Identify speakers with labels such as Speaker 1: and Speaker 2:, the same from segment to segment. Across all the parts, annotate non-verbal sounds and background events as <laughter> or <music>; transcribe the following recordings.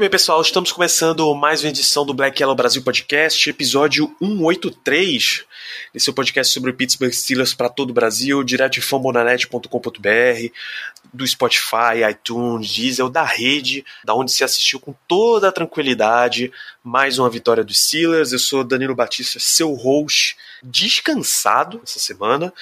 Speaker 1: Muito bem, pessoal, estamos começando mais uma edição do Black Yellow Brasil Podcast, episódio 183. Esse é o podcast sobre o Pittsburgh Steelers para todo o Brasil, direto de fambonanet.com.br, do Spotify, iTunes, Diesel, da rede, da onde se assistiu com toda a tranquilidade mais uma vitória dos Steelers. Eu sou Danilo Batista, seu host, descansado essa semana,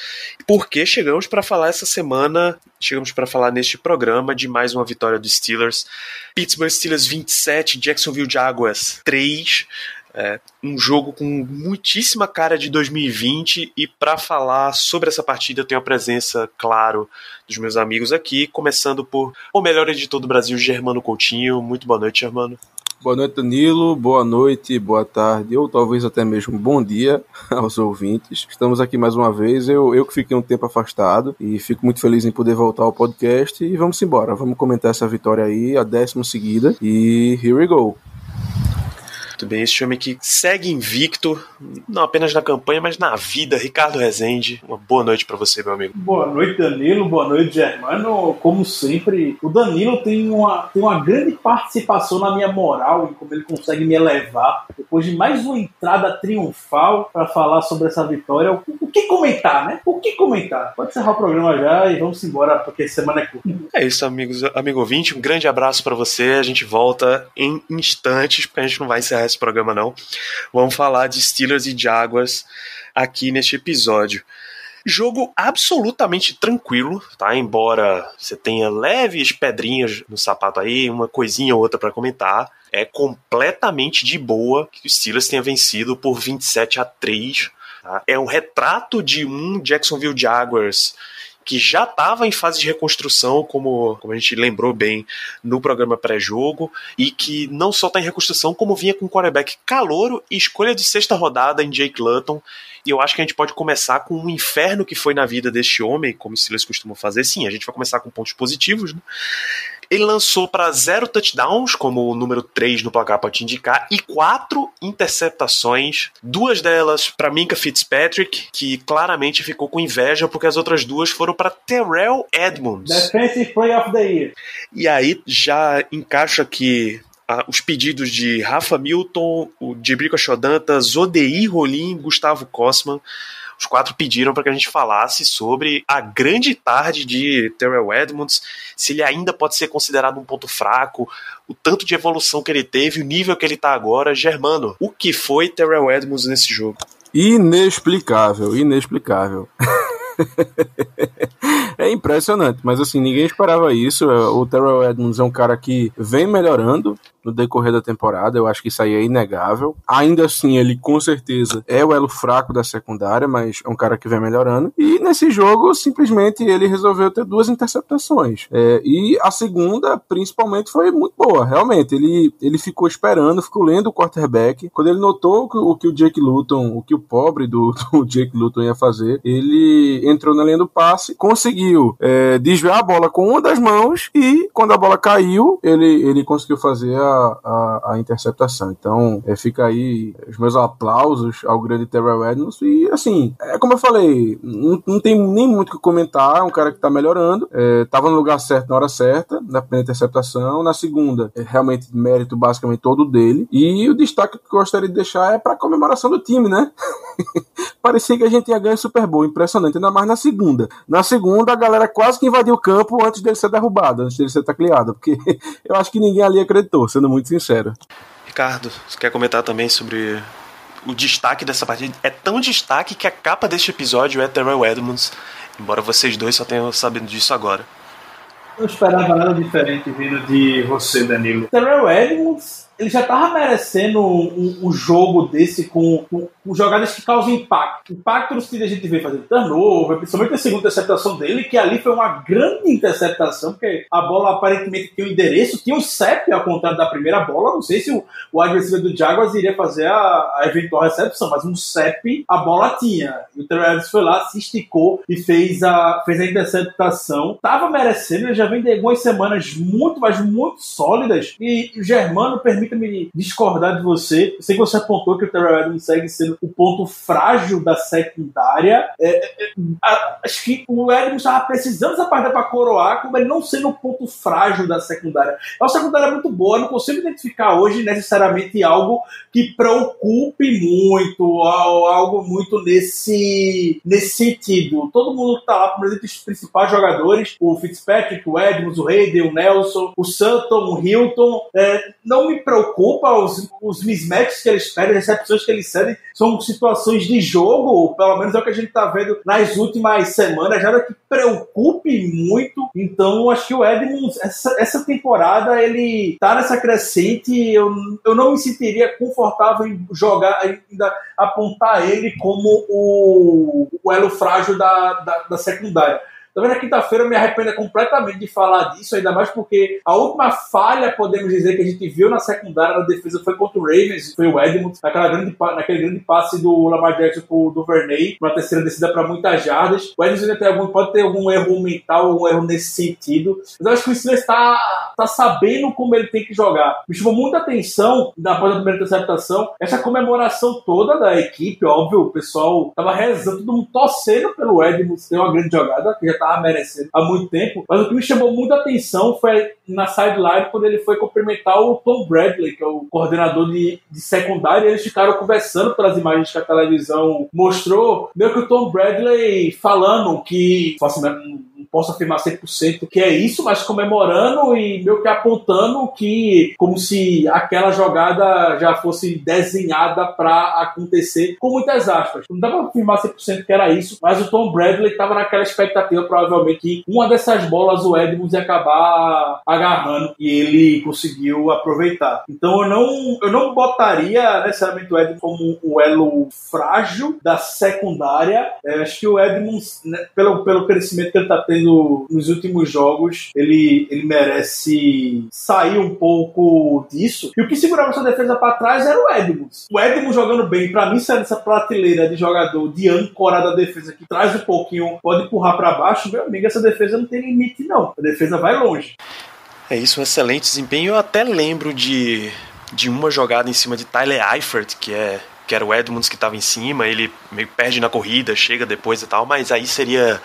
Speaker 1: porque chegamos para falar essa semana, chegamos para falar neste programa de mais uma vitória dos Steelers. Pittsburgh Steelers 27, Jacksonville Jaguars 3. É, um jogo com muitíssima cara de 2020 e para falar sobre essa partida eu tenho a presença, claro, dos meus amigos aqui, começando por o melhor editor do Brasil, Germano Coutinho. Muito boa noite, Germano.
Speaker 2: Boa noite, Danilo. Boa noite, boa tarde, ou talvez até mesmo bom dia <laughs> aos ouvintes. Estamos aqui mais uma vez. Eu, eu que fiquei um tempo afastado e fico muito feliz em poder voltar ao podcast. E vamos embora. Vamos comentar essa vitória aí, a décima seguida. E here we go.
Speaker 1: Muito bem, esse homem que segue invicto, não apenas na campanha, mas na vida. Ricardo Rezende, uma boa noite para você, meu amigo.
Speaker 3: Boa noite, Danilo. Boa noite, Germano. Como sempre, o Danilo tem uma, tem uma grande participação na minha moral e como ele consegue me elevar. Depois de mais uma entrada triunfal para falar sobre essa vitória, o, o, que comentar, né? O que comentar? Pode encerrar o programa já e vamos embora, porque semana é curta.
Speaker 1: É isso, amigos, amigo ouvinte. Um grande abraço para você. A gente volta em instantes, porque a gente não vai encerrar esse programa, não. Vamos falar de Steelers e Jaguars aqui neste episódio. Jogo absolutamente tranquilo, tá? Embora você tenha leves pedrinhas no sapato aí, uma coisinha ou outra para comentar, é completamente de boa que o Steelers tenha vencido por 27 a 3. Tá? É um retrato de um Jacksonville Jaguars que já estava em fase de reconstrução, como, como a gente lembrou bem no programa pré-jogo, e que não só está em reconstrução, como vinha com quarterback calouro e escolha de sexta rodada em Jake Luton. E eu acho que a gente pode começar com um inferno que foi na vida deste homem, como os Steelers costumam fazer. Sim, a gente vai começar com pontos positivos, né? Ele lançou para zero touchdowns, como o número 3 no placar pode indicar, e quatro interceptações, duas delas para Minka Fitzpatrick, que claramente ficou com inveja porque as outras duas foram para Terrell Edmonds.
Speaker 3: Defensive Play of the Year.
Speaker 1: E aí já encaixa aqui ah, os pedidos de Rafa Milton, o Jebrico Chodanta, Zodei Rolim, Gustavo Kosman. Os quatro pediram para que a gente falasse sobre a grande tarde de Terrell Edmonds, se ele ainda pode ser considerado um ponto fraco, o tanto de evolução que ele teve, o nível que ele está agora. Germano, o que foi Terrell Edmonds nesse jogo?
Speaker 2: Inexplicável, inexplicável. <laughs> é impressionante, mas assim, ninguém esperava isso. O Terrell Edmonds é um cara que vem melhorando no decorrer da temporada, eu acho que isso aí é inegável. Ainda assim, ele com certeza é o elo fraco da secundária, mas é um cara que vem melhorando. E nesse jogo, simplesmente ele resolveu ter duas interceptações. É, e a segunda, principalmente, foi muito boa, realmente. Ele, ele ficou esperando, ficou lendo o quarterback. Quando ele notou o que o, que o Jake Luton, o que o pobre do, <laughs> do Jake Luton ia fazer, ele entrou na linha do passe, conseguiu é, desviar a bola com uma das mãos e quando a bola caiu, ele, ele conseguiu fazer a a, a, interceptação. Então, é, fica aí os meus aplausos ao grande Terrell Edmonds. E, assim, é como eu falei, não, não tem nem muito o que comentar. É um cara que tá melhorando. É, tava no lugar certo na hora certa, na primeira interceptação. Na segunda, é realmente mérito basicamente todo dele. E o destaque que eu gostaria de deixar é pra comemoração do time, né? <laughs> Parecia que a gente ia ganhar Super Bowl. Impressionante. Ainda mais na segunda. Na segunda, a galera quase que invadiu o campo antes dele ser derrubado, antes dele ser tacleado. Porque <laughs> eu acho que ninguém ali acreditou, sendo muito sincero.
Speaker 1: Ricardo, você quer comentar também sobre o destaque dessa partida? É tão destaque que a capa deste episódio é Terrell Edmonds, embora vocês dois só tenham sabendo disso agora.
Speaker 3: Eu esperava nada diferente vindo de você, Danilo. Terrell Edmonds ele já tava merecendo um, um jogo desse com, com, com, jogadas que causam impacto. Impacto no sentido a gente vê fazendo turnover, principalmente a segunda interceptação dele, que ali foi uma grande interceptação, porque a bola aparentemente tinha um endereço, tinha um CEP ao contrário da primeira bola. Não sei se o, o adversário do Jaguars iria fazer a, a, eventual recepção, mas um CEP a bola tinha. E o Terrell foi lá, se esticou e fez a, fez a interceptação. Tava merecendo, ele já vem de algumas semanas muito, mas muito sólidas. E o Germano, permita-me discordar de você. Sei que você apontou que o Terrell Adams segue sendo o ponto frágil da secundária. É, é, é acho que o Edmonds estava precisando dessa partida para coroar, como ele não sendo o ponto frágil da secundária. É uma secundária muito boa, não consigo identificar hoje necessariamente algo que preocupe muito, algo muito nesse, nesse sentido. Todo mundo que está lá, por exemplo, os principais jogadores, o Fitzpatrick, o Edmonds, o Hayden, o Nelson, o Sutton, o Hilton, é, não me preocupa os, os mismatches que eles pedem, recepções que eles cedem, são situações de jogo, pelo menos é o que a gente está vendo nas últimas semanas, nada que preocupe muito. Então, acho que o Edmonds, essa, essa temporada, ele tá nessa crescente. Eu, eu não me sentiria confortável em jogar, ainda apontar ele como o, o elo frágil da, da, da secundária. Também na quinta-feira eu me arrependo completamente de falar disso, ainda mais porque a última falha, podemos dizer, que a gente viu na secundária da defesa foi contra o Ravens, foi o Edmonds, naquela grande, naquele grande passe do Lamar Jackson pro, do Verney, uma terceira descida para muitas jardas. O Edmonds tem algum, pode ter algum erro mental, algum erro nesse sentido. Mas eu acho que o Steelers está tá sabendo como ele tem que jogar. Me chamou muita atenção, após a primeira interceptação, essa comemoração toda da equipe, óbvio, o pessoal tava rezando, todo mundo torcendo pelo Edmonds ter uma grande jogada, que já estava merecendo há muito tempo. Mas o que me chamou muita atenção foi na sideline quando ele foi cumprimentar o Tom Bradley, que é o coordenador de, de secundária, e eles ficaram conversando pelas imagens que a televisão mostrou, meio que o Tom Bradley falando que, assim, posso afirmar 100% que é isso, mas comemorando e meio que apontando que, como se aquela jogada já fosse desenhada para acontecer, com muitas aspas. Não dá para afirmar 100% que era isso, mas o Tom Bradley estava naquela expectativa, provavelmente, que uma dessas bolas o Edmonds ia acabar agarrando e ele conseguiu aproveitar. Então eu não, eu não botaria necessariamente o Edmonds como o elo frágil da secundária. É, acho que o Edmonds, né, pelo, pelo crescimento que ele está tendo, nos últimos jogos, ele, ele merece sair um pouco disso. E o que segurava sua defesa para trás era o Edmonds. O Edmonds jogando bem, para mim, saindo dessa prateleira de jogador de âncora da defesa que traz um pouquinho, pode empurrar para baixo, meu amigo, essa defesa não tem limite, não. A defesa vai longe.
Speaker 1: É isso, um excelente desempenho. Eu até lembro de, de uma jogada em cima de Tyler Eifert, que é que era o Edmonds que estava em cima, ele meio perde na corrida, chega depois e tal, mas aí seria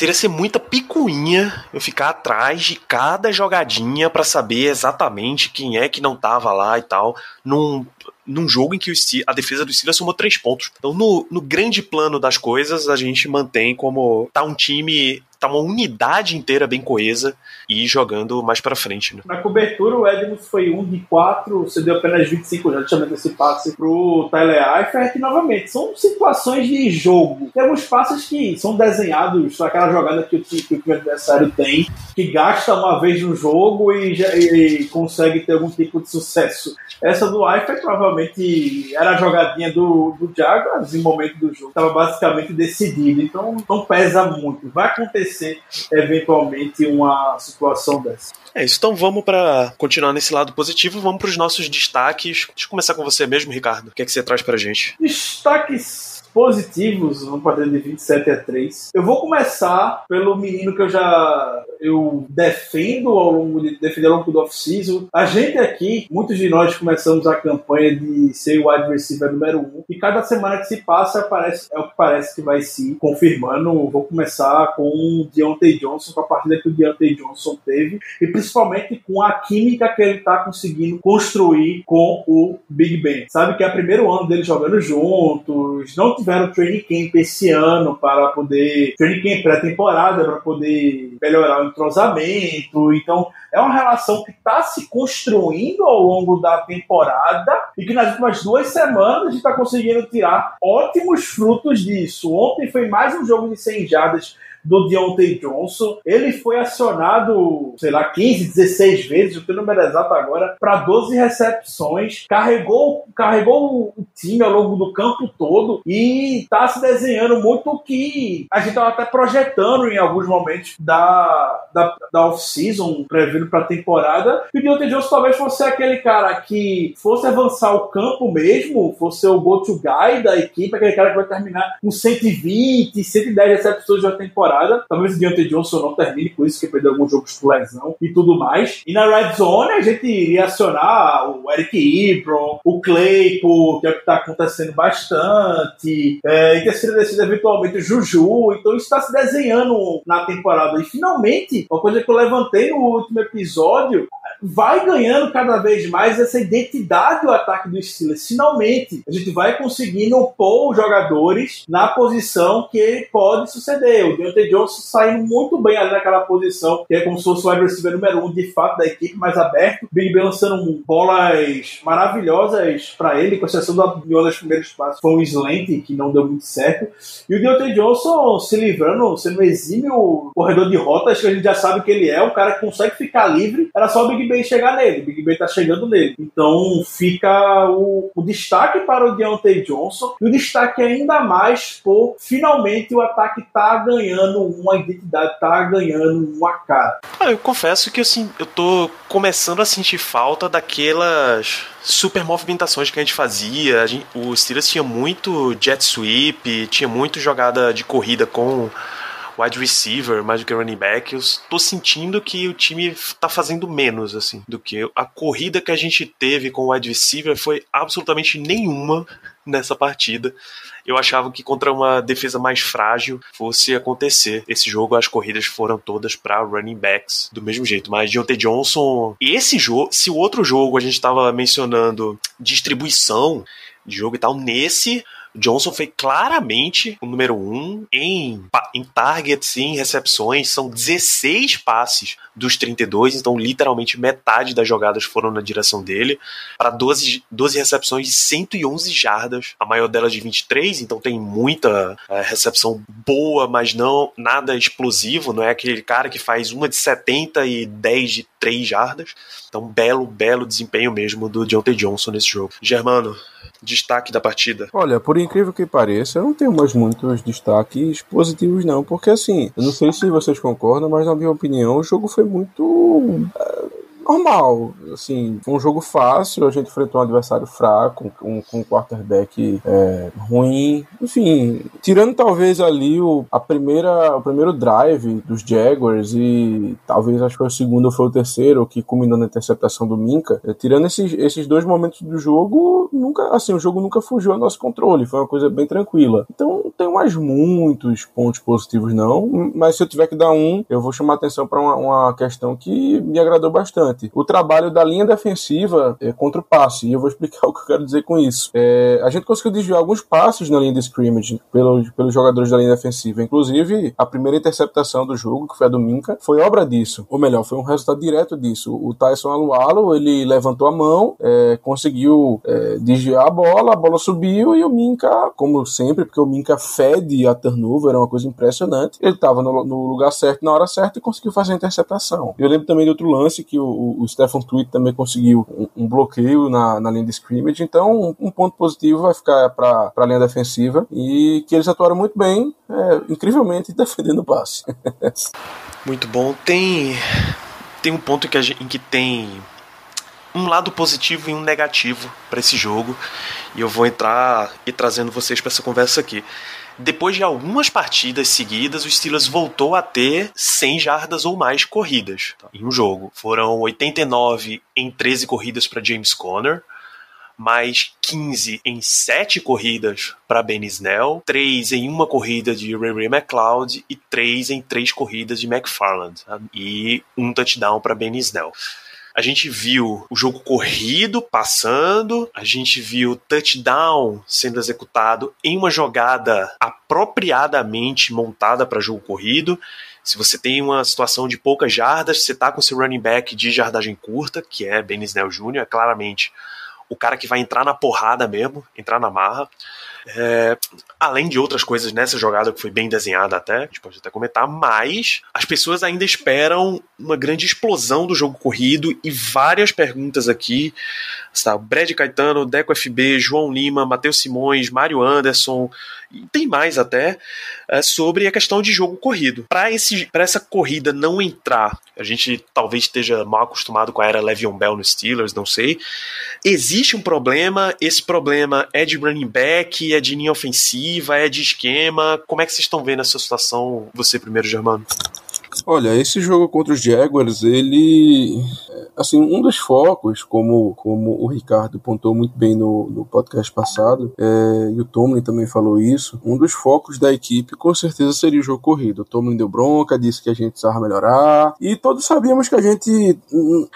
Speaker 1: Seria ser muita picuinha eu ficar atrás de cada jogadinha para saber exatamente quem é que não tava lá e tal, num, num jogo em que a defesa do Steelers somou três pontos. Então, no, no grande plano das coisas, a gente mantém como tá um time tá uma unidade inteira bem coesa e jogando mais para frente. Né?
Speaker 3: Na cobertura, o Edmonds foi um de quatro, cedeu apenas 25 já chamando esse passe pro Tyler Eifert, novamente, são situações de jogo. Tem alguns passes que são desenhados, aquela jogada que o, que o adversário tem, que gasta uma vez no jogo e, e, e consegue ter algum tipo de sucesso. Essa do Eifert provavelmente era a jogadinha do, do Jaguars em momento do jogo, estava basicamente decidido, então não pesa muito. Vai acontecer acontecer eventualmente uma situação dessa.
Speaker 1: É isso, então vamos para continuar nesse lado positivo, vamos para os nossos destaques. Deixa eu começar com você mesmo, Ricardo. O que é que você traz para gente?
Speaker 3: Destaques positivos no padrão de 27 a 3. Eu vou começar pelo menino que eu já eu defendo ao longo de defender ao longo do off-season. A gente aqui, muitos de nós começamos a campanha de ser o wide receiver número 1 um, e cada semana que se passa parece, é o que parece que vai se confirmando. Vou começar com o Deontay Johnson, com a partida que o Deontay Johnson teve e principalmente com a química que ele está conseguindo construir com o Big Ben. Sabe que é o primeiro ano dele jogando juntos, não tiveram training camp esse ano para poder. Training camp pré-temporada para poder melhorar o entrosamento. Então, é uma relação que está se construindo ao longo da temporada e que nas últimas duas semanas a gente está conseguindo tirar ótimos frutos disso. Ontem foi mais um jogo de 100 jardas do Deontay Johnson. Ele foi acionado, sei lá, 15, 16 vezes, o número exato agora, para 12 recepções, carregou, carregou o time ao longo do campo todo e tá se desenhando muito o que a gente tava até projetando em alguns momentos da, da, da off-season, prevendo para a temporada. E o Deontay Johnson talvez fosse aquele cara que fosse avançar o campo mesmo, fosse o go-to guy da equipe, aquele cara que vai terminar com 120, 110 recepções de temporada. Talvez o Deontay Johnson não termine com isso, que perdeu alguns jogos por lesão e tudo mais. E na Red Zone a gente iria acionar o Eric Ebron, o Claypool, que é o que está acontecendo bastante, é, e ter sido decidido eventualmente o Juju. Então isso está se desenhando na temporada. E finalmente, uma coisa que eu levantei no último episódio, vai ganhando cada vez mais essa identidade do ataque do Steelers. Finalmente, a gente vai conseguindo pôr os jogadores na posição que pode suceder. O Deontay Johnson saindo muito bem ali naquela posição, que é como se fosse o wide receiver número um de fato da equipe, mais aberto. Big Ben lançando bolas maravilhosas para ele, com exceção da uma das primeiras passos, foi um slant que não deu muito certo. E o Deontay Johnson se livrando, sendo exímio corredor de rotas, que a gente já sabe que ele é, um cara que consegue ficar livre. Era só o Big Ben chegar nele. Big Ben tá chegando nele. Então fica o, o destaque para o Deontay Johnson e o destaque ainda mais por finalmente o ataque tá ganhando uma identidade, tá ganhando uma cara.
Speaker 1: Ah, eu confesso que assim, eu tô começando a sentir falta daquelas super movimentações que a gente fazia. A gente, o Steelers tinha muito jet sweep, tinha muito jogada de corrida com wide receiver mais do que running back. Eu tô sentindo que o time tá fazendo menos, assim, do que a corrida que a gente teve com o wide receiver foi absolutamente nenhuma nessa partida. Eu achava que contra uma defesa mais frágil fosse acontecer. Esse jogo, as corridas foram todas para running backs do mesmo jeito. Mas Deontay Johnson, esse jogo, se o outro jogo a gente estava mencionando distribuição de jogo e tal, nesse Johnson foi claramente o número um em, em targets e em recepções. São 16 passes dos 32, então literalmente metade das jogadas foram na direção dele. Para 12, 12 recepções de 111 jardas, a maior delas de 23, então tem muita é, recepção boa, mas não nada explosivo. Não é aquele cara que faz uma de 70 e 10 de 3 jardas. Então, belo, belo desempenho mesmo do Deontay Johnson nesse jogo. Germano, destaque da partida?
Speaker 2: Olha, por incrível que pareça, eu não tenho mais muitos destaques positivos, não, porque assim, eu não sei se vocês concordam, mas na minha opinião, o jogo foi muito. Uh, normal. Assim, um jogo fácil, a gente enfrentou um adversário fraco, com um quarterback é, ruim. Enfim, tirando talvez ali o, a primeira, o primeiro drive dos Jaguars e talvez acho que foi o segundo ou foi o terceiro, que culminou na interceptação do Minka. É, tirando esses, esses dois momentos do jogo, nunca, assim, o jogo nunca fugiu ao nosso controle, foi uma coisa bem tranquila. Então, não tenho mais muitos pontos positivos, não, mas se eu tiver que dar um, eu vou chamar atenção para uma, uma questão que me agradou bastante o trabalho da linha defensiva é, contra o passe. E eu vou explicar <laughs> o que eu quero dizer com isso. É, a gente conseguiu desviar alguns passes na linha de scrimmage pelos, pelos jogadores da linha defensiva. Inclusive, a primeira interceptação do jogo, que foi a do Minka, foi obra disso. Ou melhor, foi um resultado direto disso. O Tyson Alualo, ele levantou a mão, é, conseguiu é, desviar a bola, a bola subiu e o Minka, como sempre, porque o Minka fede a turnover, é uma coisa impressionante, ele estava no, no, lugar certo, na hora certa e conseguiu fazer a interceptação. Eu lembro também de outro lance que o, o, Stephen Tweet também conseguiu um, um bloqueio na, na, linha de scrimmage, então um, um ponto positivo vai ficar para a linha defensiva e que eles atuaram muito bem, é, incrivelmente, <laughs> defendendo o passe.
Speaker 1: muito bom. Tem, tem um ponto que gente, em que tem um lado positivo e um negativo para esse jogo, e eu vou entrar e trazendo vocês para essa conversa aqui. Depois de algumas partidas seguidas, o Steelers voltou a ter 100 jardas ou mais corridas em um jogo. Foram 89 em 13 corridas para James Conner, mais 15 em 7 corridas para Ben Snell, 3 em uma corrida de Ray Ray McLeod e 3 em 3 corridas de McFarland. E um touchdown para Ben Snell. A gente viu o jogo corrido passando, a gente viu touchdown sendo executado em uma jogada apropriadamente montada para jogo corrido. Se você tem uma situação de poucas jardas, você está com seu running back de jardagem curta, que é Ben Snell Jr., é claramente o cara que vai entrar na porrada mesmo, entrar na marra. É, além de outras coisas nessa jogada que foi bem desenhada até, a gente pode até comentar, mas as pessoas ainda esperam uma grande explosão do jogo corrido e várias perguntas aqui. Está, Brad Caetano, Deco FB, João Lima, Matheus Simões, Mário Anderson, e tem mais até, é, sobre a questão de jogo corrido. Para essa corrida não entrar, a gente talvez esteja mal acostumado com a era Le'Veon Bell no Steelers, não sei. Existe um problema, esse problema é de running back, é de linha ofensiva, é de esquema. Como é que vocês estão vendo essa situação, você primeiro, Germano?
Speaker 2: Olha, esse jogo contra os Jaguars, ele. Assim, um dos focos, como, como o Ricardo pontou muito bem no, no podcast passado, é, e o Tomlin também falou isso, um dos focos da equipe com certeza seria o jogo corrido. O Tomlin deu bronca, disse que a gente precisava melhorar, e todos sabíamos que a gente,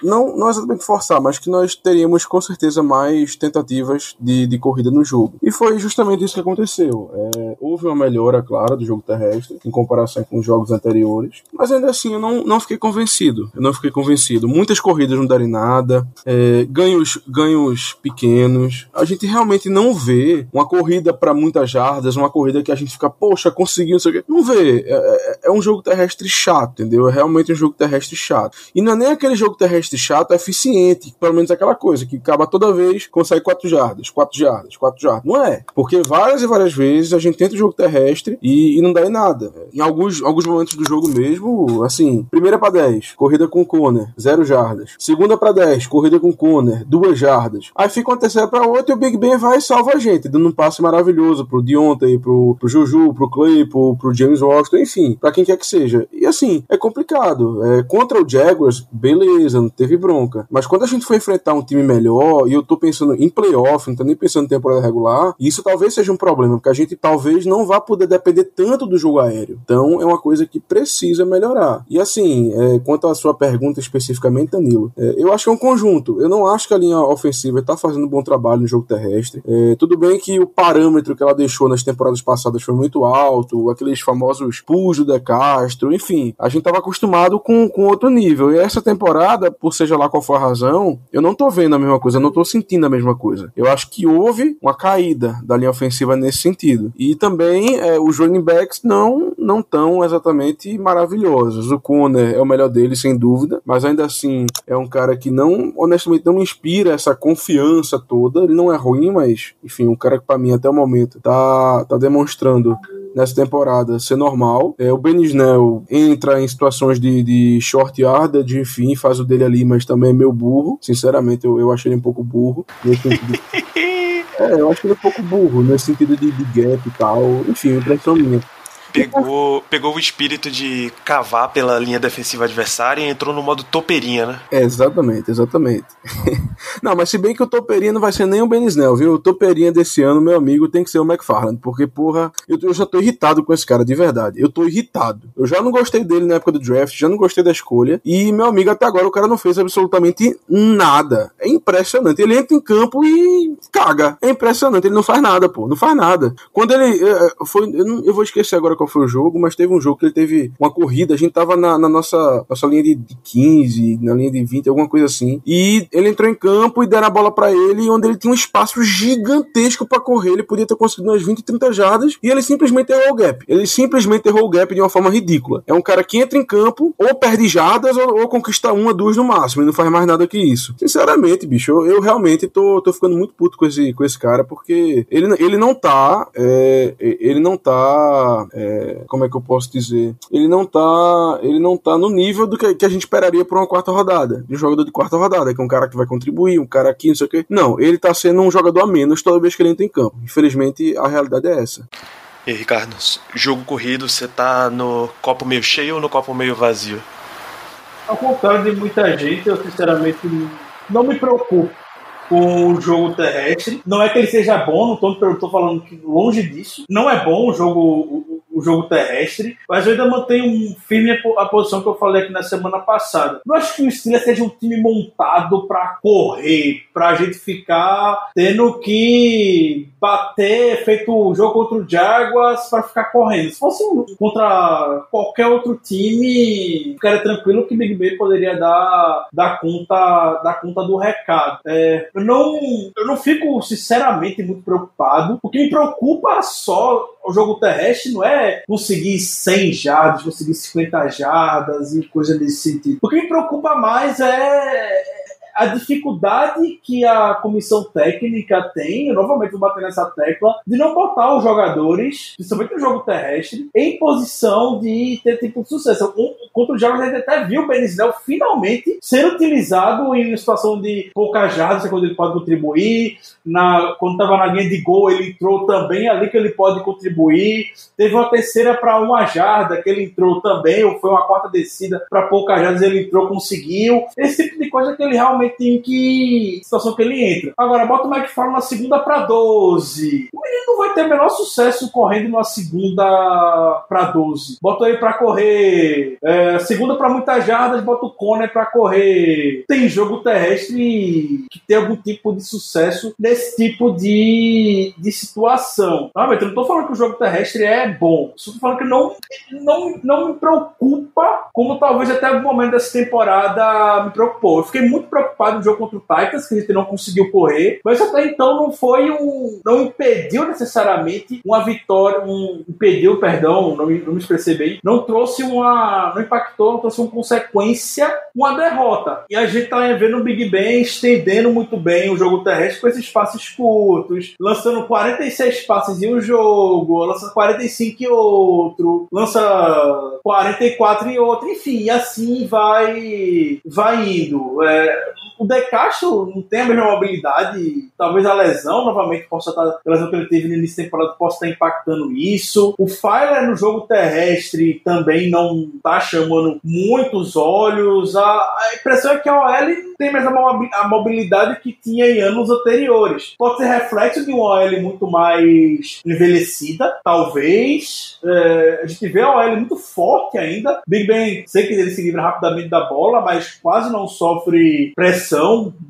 Speaker 2: não, não exatamente forçar, mas que nós teríamos com certeza mais tentativas de, de corrida no jogo. E foi justamente isso que aconteceu. É, houve uma melhora, claro, do jogo terrestre, em comparação com os jogos anteriores, mas ainda assim eu não, não fiquei convencido. Eu não fiquei convencido. Muitas corridas não deram nada, é, ganhos, ganhos pequenos. A gente realmente não vê uma corrida para muitas jardas, uma corrida que a gente fica, poxa, conseguiu, não sei o quê. Não vê. É, é, é, um jogo terrestre chato, entendeu? É realmente um jogo terrestre chato. E não é nem aquele jogo terrestre chato é eficiente, pelo menos aquela coisa, que acaba toda vez, consegue 4 jardas, 4 jardas, 4 jardas. Não é. Porque várias e várias vezes a gente tenta o jogo terrestre e, e não dá em nada. Em alguns, alguns momentos do jogo mesmo, assim, primeira para 10, corrida com Conner, 0 jardas. Segunda para 10, corrida com Conner, 2 jardas. Aí fica uma terceira para outra e o Big Ben vai e salva a gente, dando um passe maravilhoso pro Deontay, pro, pro Juju, pro Claypool, pro James Washington, enfim, para quem quer que seja. E assim, é complicado. É, contra o Jaguars, beleza, não teve bronca. Mas quando a gente for enfrentar um time melhor, e eu tô pensando em playoff, não tô nem pensando em temporada regular, isso talvez seja um problema, porque a gente talvez não vá poder depender tanto do jogo aéreo. Então é uma coisa que precisa melhorar E assim, é, quanto à sua pergunta especificamente, Danilo, é, eu acho que é um conjunto. Eu não acho que a linha ofensiva está fazendo um bom trabalho no jogo terrestre. É, tudo bem que o parâmetro que ela deixou nas temporadas passadas foi muito alto, aqueles famosos pulls do De Castro, enfim, a gente estava acostumado com, com outro nível. E essa temporada, por seja lá qual for a razão, eu não tô vendo a mesma coisa, eu não tô sentindo a mesma coisa. Eu acho que houve uma caída da linha ofensiva nesse sentido. E também é, os running backs não não tão exatamente maravilhosos O Conner é o melhor dele, sem dúvida, mas ainda assim é um cara que não, honestamente, não me inspira essa confiança toda. Ele não é ruim, mas, enfim, um cara que para mim até o momento tá, tá demonstrando nessa temporada ser normal. É, o Ben Snell entra em situações de, de short yardage, enfim, faz o dele ali, mas também é meio burro. Sinceramente, eu, eu achei ele um pouco burro. <laughs> é, eu acho ele um pouco burro, nesse sentido de, de gap e tal. Enfim, impressão minha
Speaker 1: pegou, pegou o espírito de cavar pela linha defensiva adversária e entrou no modo toperinha, né?
Speaker 2: É, exatamente, exatamente. <laughs> não, mas se bem que o toperinha não vai ser nem o Ben Snell, viu? O toperinha desse ano, meu amigo, tem que ser o McFarland, porque, porra, eu, eu já tô irritado com esse cara, de verdade. Eu tô irritado. Eu já não gostei dele na época do draft, já não gostei da escolha, e, meu amigo, até agora o cara não fez absolutamente nada. É impressionante. Ele entra em campo e caga. É impressionante. Ele não faz nada, pô. Não faz nada. Quando ele. Eh, foi, eu, não, eu vou esquecer agora qual foi o jogo, mas teve um jogo que ele teve uma corrida, a gente tava na, na nossa, nossa linha de, de 15, na linha de 20, alguma coisa assim, e ele entrou em campo e deram a bola para ele, onde ele tinha um espaço gigantesco para correr, ele podia ter conseguido umas 20, 30 jardas, e ele simplesmente errou o gap. Ele simplesmente errou o gap de uma forma ridícula. É um cara que entra em campo, ou perde jardas, ou, ou conquista uma, duas no máximo, e não faz mais nada que isso. Sinceramente, bicho, eu, eu realmente tô, tô ficando muito puto com esse, com esse cara, porque ele, ele não tá, é, ele não tá, é, como é que eu posso dizer? Ele não tá, ele não tá no nível do que, que a gente esperaria por uma quarta rodada, de um jogador de quarta rodada, que é um cara que vai contribuir, um cara aqui, não sei o quê. Não, ele tá sendo um jogador a menos toda vez que ele entra em campo. Infelizmente, a realidade é essa.
Speaker 1: E aí, Ricardo, jogo corrido, você tá no copo meio cheio ou no copo meio vazio?
Speaker 3: Ao contrário de muita gente, eu sinceramente não me preocupo com o jogo terrestre. Não é que ele seja bom, não tô, tô falando que longe disso. Não é bom o jogo, o, jogo terrestre, mas eu ainda mantenho um firme a posição que eu falei aqui na semana passada. Não acho que o Steelers seja um time montado para correr, para a gente ficar tendo que bater, feito o jogo contra o Jaguars para ficar correndo. Se fosse um, contra qualquer outro time, ficaria tranquilo que Big Ben poderia dar, dar, conta, dar conta do recado. É, eu, não, eu não fico, sinceramente, muito preocupado. O que me preocupa só o jogo terrestre não é conseguir 100 jardas, conseguir 50 jardas e coisa desse sentido. O que me preocupa mais é a dificuldade que a comissão técnica tem, eu novamente vou bater nessa tecla, de não botar os jogadores, principalmente no jogo terrestre, em posição de ter tipo de sucesso. Um, contra o Jaguars a gente até viu o Benisnel finalmente ser utilizado em uma situação de poucas jardas, é quando ele pode contribuir. Na, quando estava na linha de gol, ele entrou também ali que ele pode contribuir. Teve uma terceira para uma jarda que ele entrou também, ou foi uma quarta descida para poucas jardas, ele entrou, conseguiu. Esse tipo de coisa que ele realmente tem que. situação que ele entra. Agora, bota o McFarland na segunda para 12. Ele não vai ter o menor sucesso correndo numa segunda para 12. Bota ele para correr. É, segunda para muitas jardas, bota o Conner para correr. Tem jogo terrestre que tem algum tipo de sucesso nesse tipo de, de situação. Ah, eu não tô falando que o jogo terrestre é bom. Só tô falando que não, não, não me preocupa, como talvez até algum momento dessa temporada me preocupou. Eu fiquei muito preocupado preocupado no jogo contra o Titans, que a gente não conseguiu correr, mas até então não foi um. não impediu necessariamente uma vitória, um. impediu, perdão, não, não me expressei bem, não trouxe uma. não impactou, não trouxe uma consequência, uma derrota. E a gente tá vendo o Big Ben estendendo muito bem o jogo terrestre com esses passes curtos, lançando 46 passes em um jogo, lançando 45 em outro, lança 44 em outro, enfim, assim vai, vai indo. É, o De Castro não tem a mesma mobilidade. Talvez a lesão, novamente, possa estar. A lesão que ele teve no início da temporada possa estar impactando isso. O Fire no jogo terrestre também não está chamando muitos olhos. A, a, impressão é que a OL tem mais a mobilidade que tinha em anos anteriores. Pode ser reflexo de uma OL muito mais envelhecida, talvez. É, a gente vê a OL muito forte ainda. Big Ben, sei que ele se livra rapidamente da bola, mas quase não sofre pressão,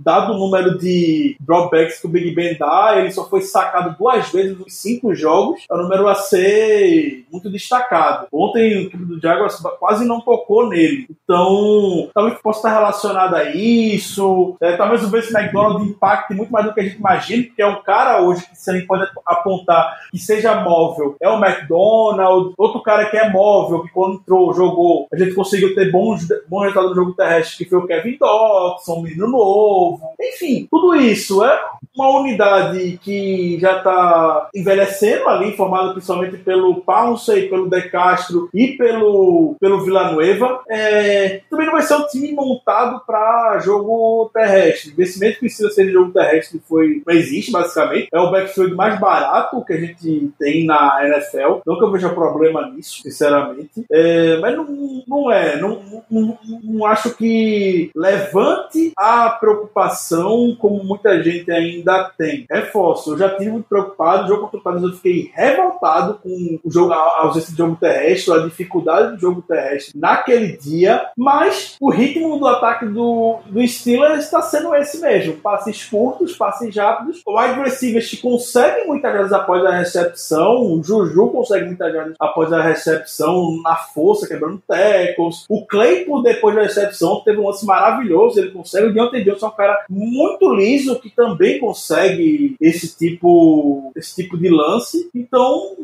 Speaker 3: dado o número de dropbacks que o Big Ben dá, ele só foi sacado duas vezes nos cinco jogos, é um número a ser muito destacado. Ontem o equipe do Jaguars quase não tocou nele, então talvez possa estar relacionado a isso, é, talvez o Vince McDonald impacte muito mais do que a gente imagina, porque é um cara hoje que você pode apontar que seja móvel, é o McDonald, outro cara que é móvel, que quando entrou, jogou, a gente conseguiu ter bons, bons resultados no jogo terrestre, que foi o Kevin Dodson, menino novo. Enfim, tudo isso é uma unidade que já está envelhecendo ali, formada principalmente pelo Pouncey, pelo De Castro e pelo, pelo Villanueva. É, também não vai ser um time montado para jogo terrestre. Investimento que precisa ser de jogo terrestre foi, não existe, basicamente. É o backfield mais barato que a gente tem na NFL. Não que eu veja problema nisso, sinceramente. É, mas não, não é. Não, não, não acho que levante a preocupação como muita gente ainda tem. Reforço, eu já tive muito preocupado, o jogo contra o Palmeiras eu fiquei revoltado com o jogo, a ausência de jogo terrestre, a dificuldade do jogo terrestre naquele dia, mas o ritmo do ataque do, do Steelers está sendo esse mesmo. Passes curtos, passes rápidos. Wide receivers conseguem muitas vezes após a recepção, o Juju consegue muitas vezes após a recepção na força, quebrando tackles. O Claypool, depois da recepção, teve um lance maravilhoso, ele consegue. O Deontay Johnson é um cara muito liso que também consegue esse tipo, esse tipo de lance. Então,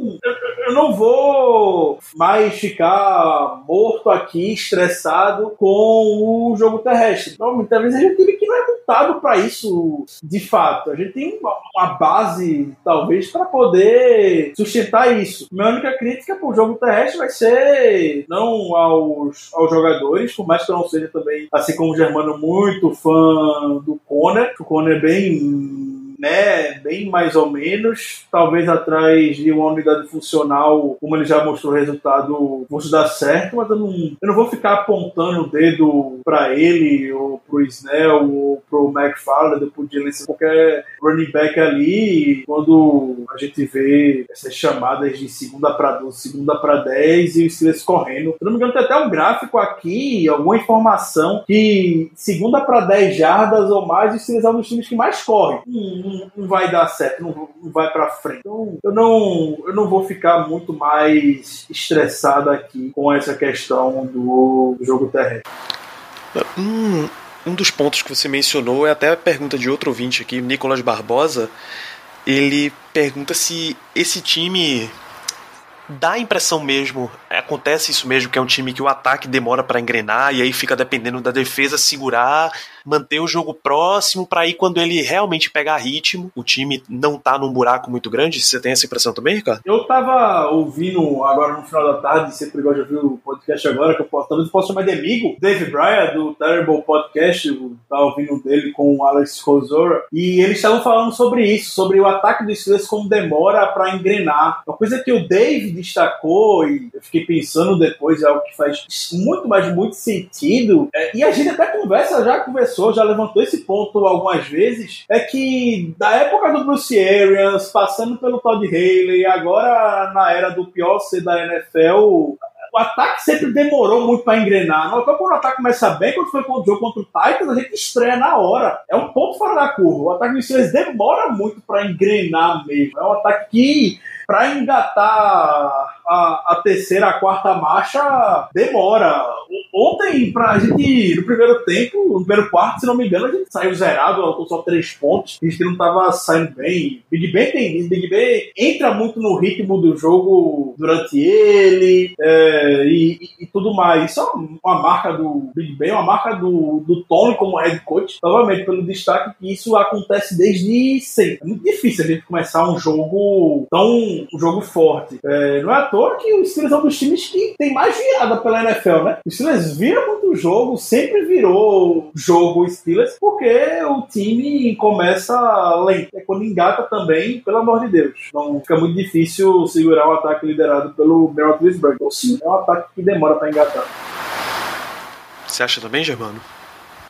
Speaker 3: eu, não vou mais ficar morto aqui, estressado com o jogo terrestre. Então, muitas vezes a gente tem que não é montado para isso de fato. A gente tem uma, uma base, talvez, para poder sustentar isso. Minha única crítica para o jogo terrestre vai ser não aos, aos jogadores, por mais que eu não seja também, assim como o Germano, muito fã do Conner. O Conner é bem né, bem mais ou menos, talvez atrás de uma unidade funcional, como ele já mostrou o resultado, fosse dar certo, mas eu não, eu não vou ficar apontando o dedo para ele, ou pro Snell, ou pro McFarland, pro Jalen, qualquer running back ali, quando a gente vê essas chamadas de segunda para 12, segunda para 10 e o Steelers correndo. Se não me engano, tem até um gráfico aqui, alguma informação que segunda para 10 jardas ou mais, o Steelers é um dos times que mais corre. Hum, não, vai dar certo, não, não vai para frente. Então, eu não, eu não vou ficar muito mais estressado aqui com essa questão do jogo terrestre.
Speaker 1: Hum, um dos pontos que você mencionou é até a pergunta de outro ouvinte aqui, Nicolas Barbosa. Ele pergunta se esse time dá a impressão mesmo, acontece isso mesmo, que é um time que o ataque demora para engrenar e aí fica dependendo da defesa segurar manter o jogo próximo para aí quando ele realmente pegar ritmo, o time não tá num buraco muito grande. Você tem essa impressão também, Ricardo?
Speaker 3: Eu tava ouvindo agora no final da tarde, sempre gosto de ouvir o podcast agora, que eu posso, talvez eu possa chamar de amigo, Dave Bryan, do Terrible Podcast, eu tava ouvindo dele com o Alex Rosora, e eles estavam falando sobre isso, sobre o ataque dos Steelers como demora para engrenar. Uma coisa que o Dave destacou, e eu fiquei pensando depois, é algo que faz muito, mas muito sentido, é, e a gente até conversa, já conversou já levantou esse ponto algumas vezes, é que da época do Bruce Arians, passando pelo Todd Haley, agora na era do pior ser da NFL, o ataque sempre demorou muito para engrenar. Não, quando o ataque começa bem, quando foi o jogo contra o Titans, a gente estreia na hora. É um ponto fora da curva. O ataque do Steelers demora muito para engrenar mesmo. É um ataque que, para engatar a, a terceira, a quarta marcha demora. Ontem, pra gente, no primeiro tempo, no primeiro quarto, se não me engano, a gente saiu zerado, com só três pontos. A gente não tava saindo bem. Big Ben tem. Big Ben entra muito no ritmo do jogo durante ele é, e, e, e, tudo mais. Isso é uma marca do Big Ben, uma marca do, do Tony como head coach. Novamente, pelo destaque que isso acontece desde sempre. É muito difícil a gente começar um jogo tão um jogo forte. É, não é à toa toa que os Steelers é um dos times que tem mais virada pela NFL, né? Os Steelers viram muito jogo, sempre virou jogo Steelers, porque o time começa lento. É quando engata também, pelo amor de Deus. Não fica muito difícil segurar um ataque liderado pelo Roethlisberger. Então, sim, é um ataque que demora para engatar.
Speaker 1: Você acha também, Germano?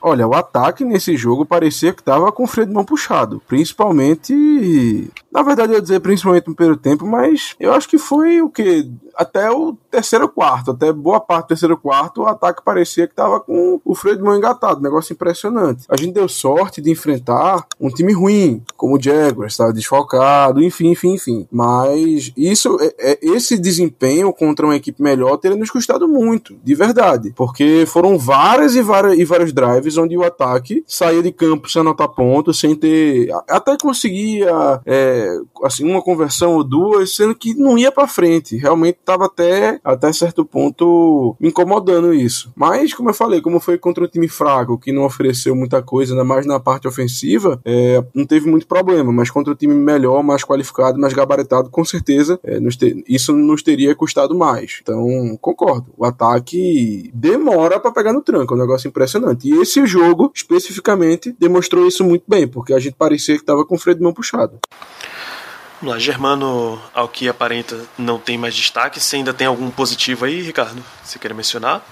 Speaker 2: Olha, o ataque nesse jogo parecia que estava com o freio de mão puxado. Principalmente. Na verdade, eu ia dizer principalmente no primeiro tempo, mas eu acho que foi o que? Até o terceiro quarto, até boa parte do terceiro quarto, o ataque parecia que estava com o freio de mão engatado. Negócio impressionante. A gente deu sorte de enfrentar um time ruim, como o Jaguars, estava desfalcado, enfim, enfim, enfim. Mas isso, é, é, esse desempenho contra uma equipe melhor teria nos custado muito, de verdade. Porque foram várias e várias, e vários drives onde o ataque saía de campo sem anotar pontos, sem ter. Até conseguia é, assim, uma conversão ou duas, sendo que não ia para frente. Realmente estava até, até certo ponto me incomodando isso. Mas, como eu falei, como foi contra um time fraco, que não ofereceu muita coisa, ainda mais na parte ofensiva, é, não teve muito problema. Mas contra um time melhor, mais qualificado, mais gabaritado, com certeza é, nos isso nos teria custado mais. Então, concordo. O ataque demora para pegar no tranco, é um negócio impressionante. E esse esse jogo, especificamente, demonstrou isso muito bem, porque a gente parecia que estava com o freio de mão puxado.
Speaker 1: Vamos lá, Germano, ao que aparenta, não tem mais destaque. Você ainda tem algum positivo aí, Ricardo? Você quer mencionar?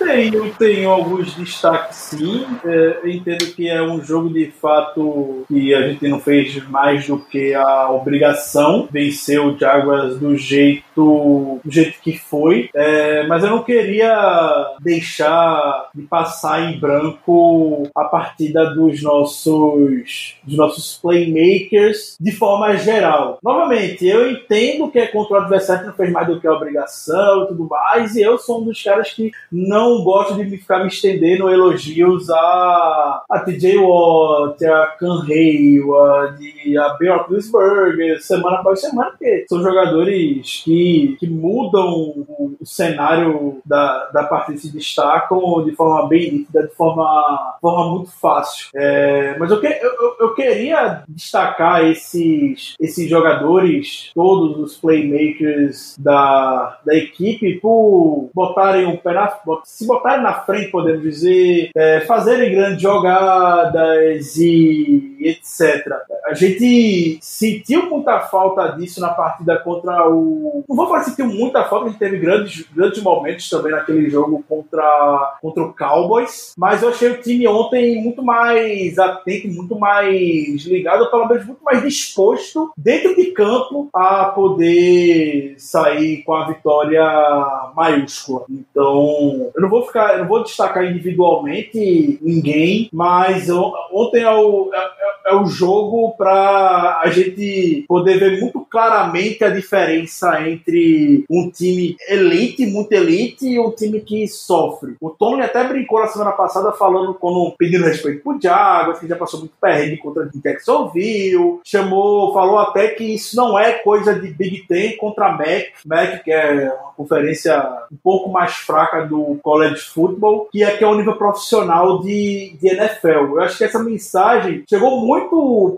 Speaker 3: Tenho, tenho alguns destaques sim. É, entendo que é um jogo de fato que a gente não fez mais do que a obrigação. Vencer o Jaguars do jeito, do jeito que foi. É, mas eu não queria deixar de passar em branco a partida dos nossos, dos nossos playmakers de forma geral. Novamente, eu entendo que é contra o adversário que não fez mais do que a obrigação e tudo mais, e eu sou um dos caras que não não gosto de ficar me estendendo elogios a, a TJ Watt, a Can Hayward, a Ben Roethlisberger, semana após semana, porque são jogadores que, que mudam o, cenário da, da partida se destacam de forma bem nítida, de forma, forma muito fácil. É, mas eu, que, eu, eu queria destacar esses, esses jogadores, todos os playmakers da, da equipe, por botarem o pé na, se botarem na frente, podemos dizer, é, fazerem grandes jogadas e etc. A gente sentiu muita falta disso na partida contra o. Não vou falar que sentiu muita falta, a gente teve grandes, grandes momentos também naquele jogo contra, contra o Cowboys, mas eu achei o time ontem muito mais atento, muito mais ligado, pelo menos muito mais disposto dentro de campo a poder sair com a vitória maiúscula. Então, eu não vou ficar, eu não vou destacar individualmente ninguém, mas ontem eu, eu, é o jogo para a gente poder ver muito claramente a diferença entre um time elite, muito elite, e um time que sofre. O Tony até brincou na semana passada falando, quando pedindo respeito pro Jaguars, que já passou muito perrengue contra o Jacksonville, chamou, falou até que isso não é coisa de Big Ten contra Mac, Mac que é uma conferência um pouco mais fraca do college football, que aqui é o nível profissional de, de NFL. Eu acho que essa mensagem chegou muito,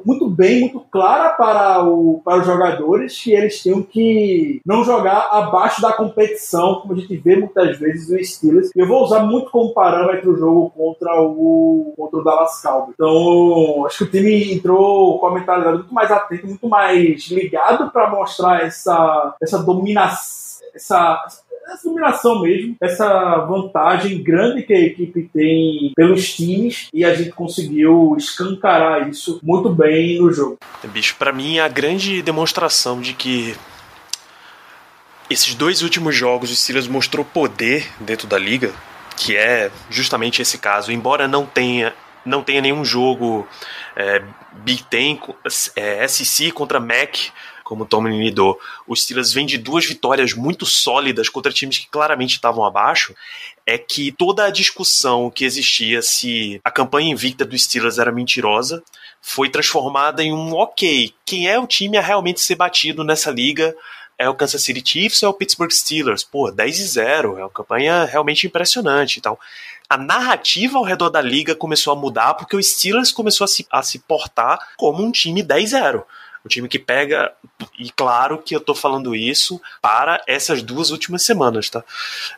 Speaker 3: muito bem, muito clara para, o, para os jogadores que eles tinham que não jogar abaixo da competição, como a gente vê muitas vezes no Steelers. Eu vou usar muito como parâmetro o jogo contra o, contra o Dallas Cowboys. Então, acho que o time entrou com a mentalidade muito mais atento, muito mais ligado para mostrar essa, essa dominação, essa, essa dominação mesmo, essa vantagem grande que a equipe tem pelos times e a gente conseguiu escancarar isso muito bem no jogo.
Speaker 1: Bicho, para mim a grande demonstração de que esses dois últimos jogos o Steelers mostrou poder dentro da liga, que é justamente esse caso, embora não tenha não tenha nenhum jogo é, Big Ten, é, SC contra MAC como Tomlin lidou. Os Steelers vêm de duas vitórias muito sólidas contra times que claramente estavam abaixo. É que toda a discussão que existia se a campanha invicta dos Steelers era mentirosa foi transformada em um ok. Quem é o time a realmente ser batido nessa liga? É o Kansas City Chiefs ou é o Pittsburgh Steelers? Pô, 10 e 0, é uma campanha realmente impressionante e tal a narrativa ao redor da liga começou a mudar porque o Steelers começou a se, a se portar como um time 10-0. Um time que pega, e claro que eu tô falando isso para essas duas últimas semanas, tá?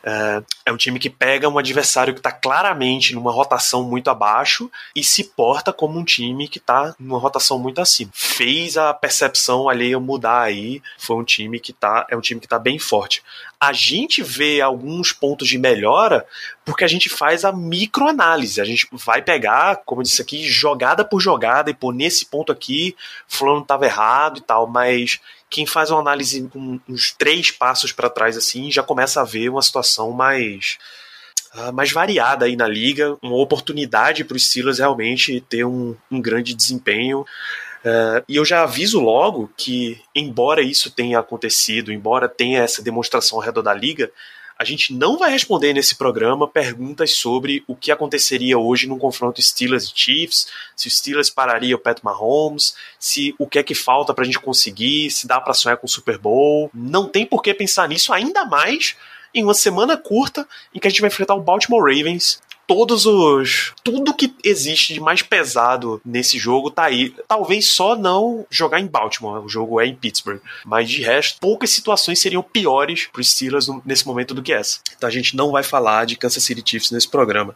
Speaker 1: É, é um time que pega um adversário que tá claramente numa rotação muito abaixo e se porta como um time que tá numa rotação muito acima. Fez a percepção alheia mudar aí, foi um time que tá, é um time que tá bem forte a gente vê alguns pontos de melhora porque a gente faz a microanálise. A gente vai pegar, como eu disse aqui, jogada por jogada e pô, nesse ponto aqui, fulano estava errado e tal, mas quem faz uma análise com uns três passos para trás assim, já começa a ver uma situação mais uh, mais variada aí na liga, uma oportunidade para os Steelers realmente ter um, um grande desempenho. Uh, e eu já aviso logo que, embora isso tenha acontecido, embora tenha essa demonstração ao redor da liga, a gente não vai responder nesse programa perguntas sobre o que aconteceria hoje num confronto Steelers e Chiefs, se o Steelers pararia o Pat Mahomes, se o que é que falta para a gente conseguir, se dá para sonhar com o Super Bowl. Não tem por que pensar nisso ainda mais em uma semana curta em que a gente vai enfrentar o Baltimore Ravens todos os. Tudo que existe de mais pesado nesse jogo tá aí. Talvez só não jogar em Baltimore, o jogo é em Pittsburgh. Mas de resto, poucas situações seriam piores para os Steelers nesse momento do que essa. Então a gente não vai falar de Kansas City Chiefs nesse programa.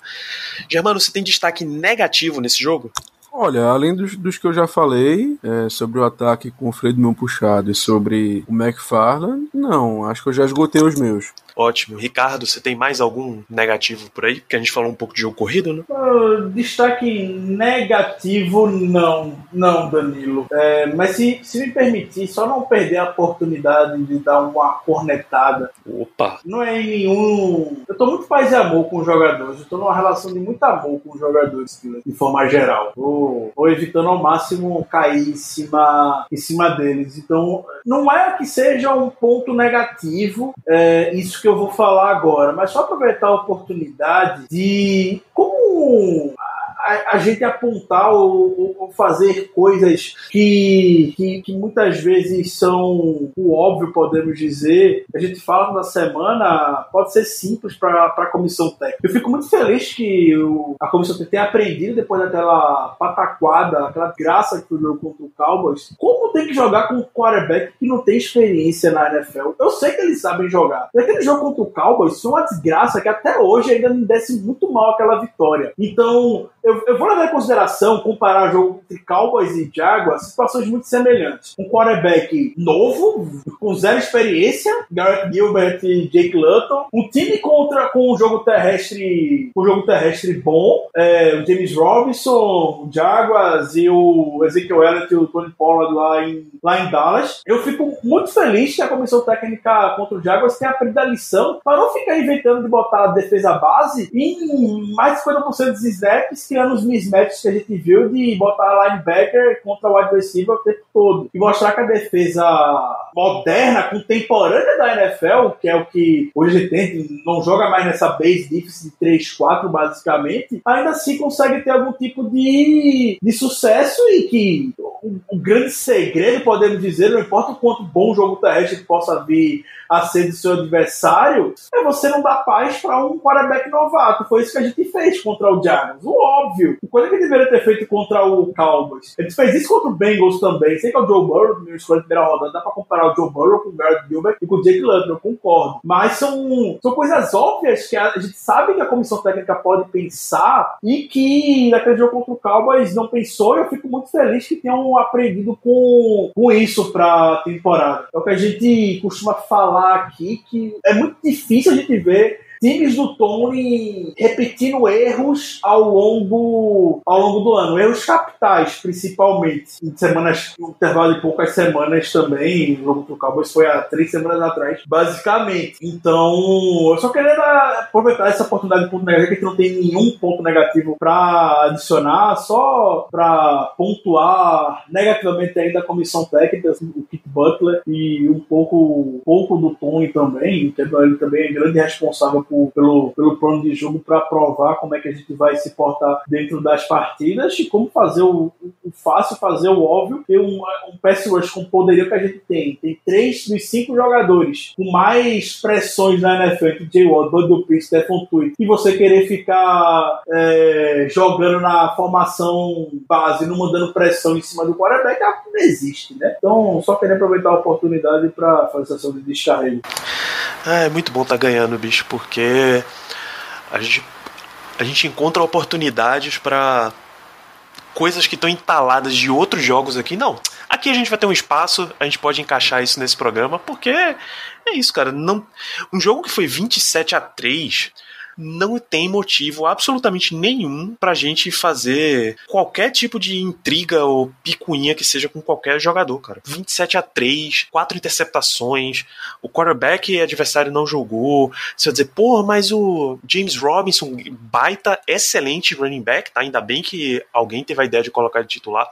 Speaker 1: Germano, você tem destaque negativo nesse jogo?
Speaker 2: Olha, além dos, dos que eu já falei, é, sobre o ataque com o freio de mão puxado e sobre o McFarland, não, acho que eu já esgotei os meus.
Speaker 1: Ótimo. Ricardo, você tem mais algum negativo por aí? Porque a gente falou um pouco de jogo corrido, né?
Speaker 3: Uh, destaque negativo, não. Não, Danilo. É, mas se, se me permitir, só não perder a oportunidade de dar uma cornetada.
Speaker 1: Opa!
Speaker 3: Não é nenhum. Eu tô muito paz e amor com os jogadores. Eu tô numa relação de muito amor com os jogadores, de forma geral. Vou, vou evitando ao máximo cair em cima, em cima deles. Então, não é que seja um ponto negativo é, isso que eu vou falar agora, mas só aproveitar a oportunidade de como a, a gente apontar ou, ou, fazer coisas que, que, que, muitas vezes são o óbvio, podemos dizer. A gente fala na semana, pode ser simples para a comissão técnica. Eu fico muito feliz que a comissão técnica tenha aprendido depois daquela pataquada, aquela graça que foi o contra o Cowboys, como tem que jogar com um quarterback que não tem experiência na NFL. Eu sei que eles sabem jogar. E aquele jogo contra o Cowboys foi uma desgraça que até hoje ainda me desce muito mal aquela vitória. Então, eu, eu, vou levar em consideração comparar o jogo entre Cowboys e Jaguars, situações muito semelhantes. Um quarterback novo, com zero experiência, Garrett Gilbert e Jake Luton. Um time contra com um jogo terrestre, um jogo terrestre bom. É, o James Robinson, o Jaguars e o Ezekiel Elliott e o Tony Pollard lá em, lá em Dallas. Eu fico muito feliz que a comissão técnica contra o Jaguars tenha aprendido a lição para não ficar inventando de botar a defesa base em mais de 50% dos snaps, criando eram os mismatches que a gente viu de botar linebacker contra wide receiver o tempo todo. E mostrar que a defesa moderna, contemporânea da NFL, que é o que hoje tem, não joga mais nessa base defense de 3-4 basicamente, ainda assim consegue ter algum tipo de, de sucesso e que o, o grande segredo, podemos dizer, não importa o quanto bom jogo terrestre possa vir a ser do seu adversário, é você não dar paz para um quarterback novato. Foi isso que a gente fez contra o Giants. O óbvio. Coisa que deveria ter feito contra o Cowboys. A gente fez isso contra o Bengals também. Sei que é o Joe Burrow, meu escolha de primeira rodada, dá para comparar o Joe Burrow com o Garrett Gilbert e com o Jake Lutton, eu concordo. Mas são, são coisas óbvias que a, a gente sabe que a comissão técnica pode pensar e que naquele jogo contra o Cowboys não pensou e eu fico muito feliz que tenham aprendido com, com isso para temporada. É o que a gente costuma falar falar aqui que é muito difícil a gente ver times do Tony repetindo erros ao longo, ao longo do ano. Erros capitais, principalmente. Em semanas, um intervalo de poucas semanas também. O jogo do Cowboys foi há três semanas atrás, basicamente. Então, eu só queria aproveitar essa oportunidade de ponto negativo, que não tem nenhum ponto negativo para adicionar, só para pontuar negativamente ainda a comissão técnica, assim, o Kit Butler, e um pouco, pouco do Tony também, que ele também é grande responsável pelo, pelo plano de jogo para provar como é que a gente vai se portar dentro das partidas e como fazer o, o fácil, fazer o óbvio, ter um, um pass rush com o poderio que a gente tem. Tem três dos cinco jogadores com mais pressões na NFL, que Jay Watt, Bud Dupree, Stephen Tweet, e você querer ficar é, jogando na formação base, não mandando pressão em cima do quarterback, não existe, né? Então, só queria aproveitar a oportunidade para fazer essa de descarrego.
Speaker 1: Ah, é muito bom estar tá ganhando, bicho, porque a gente, a gente encontra oportunidades para coisas que estão entaladas de outros jogos aqui. Não, aqui a gente vai ter um espaço, a gente pode encaixar isso nesse programa, porque é isso, cara. Não, um jogo que foi 27 a 3 não tem motivo absolutamente nenhum pra gente fazer qualquer tipo de intriga ou picuinha que seja com qualquer jogador, cara. 27 a 3, quatro interceptações, o quarterback adversário não jogou. Você vai dizer, pô, mas o James Robinson, baita, excelente running back, tá? Ainda bem que alguém teve a ideia de colocar ele titular.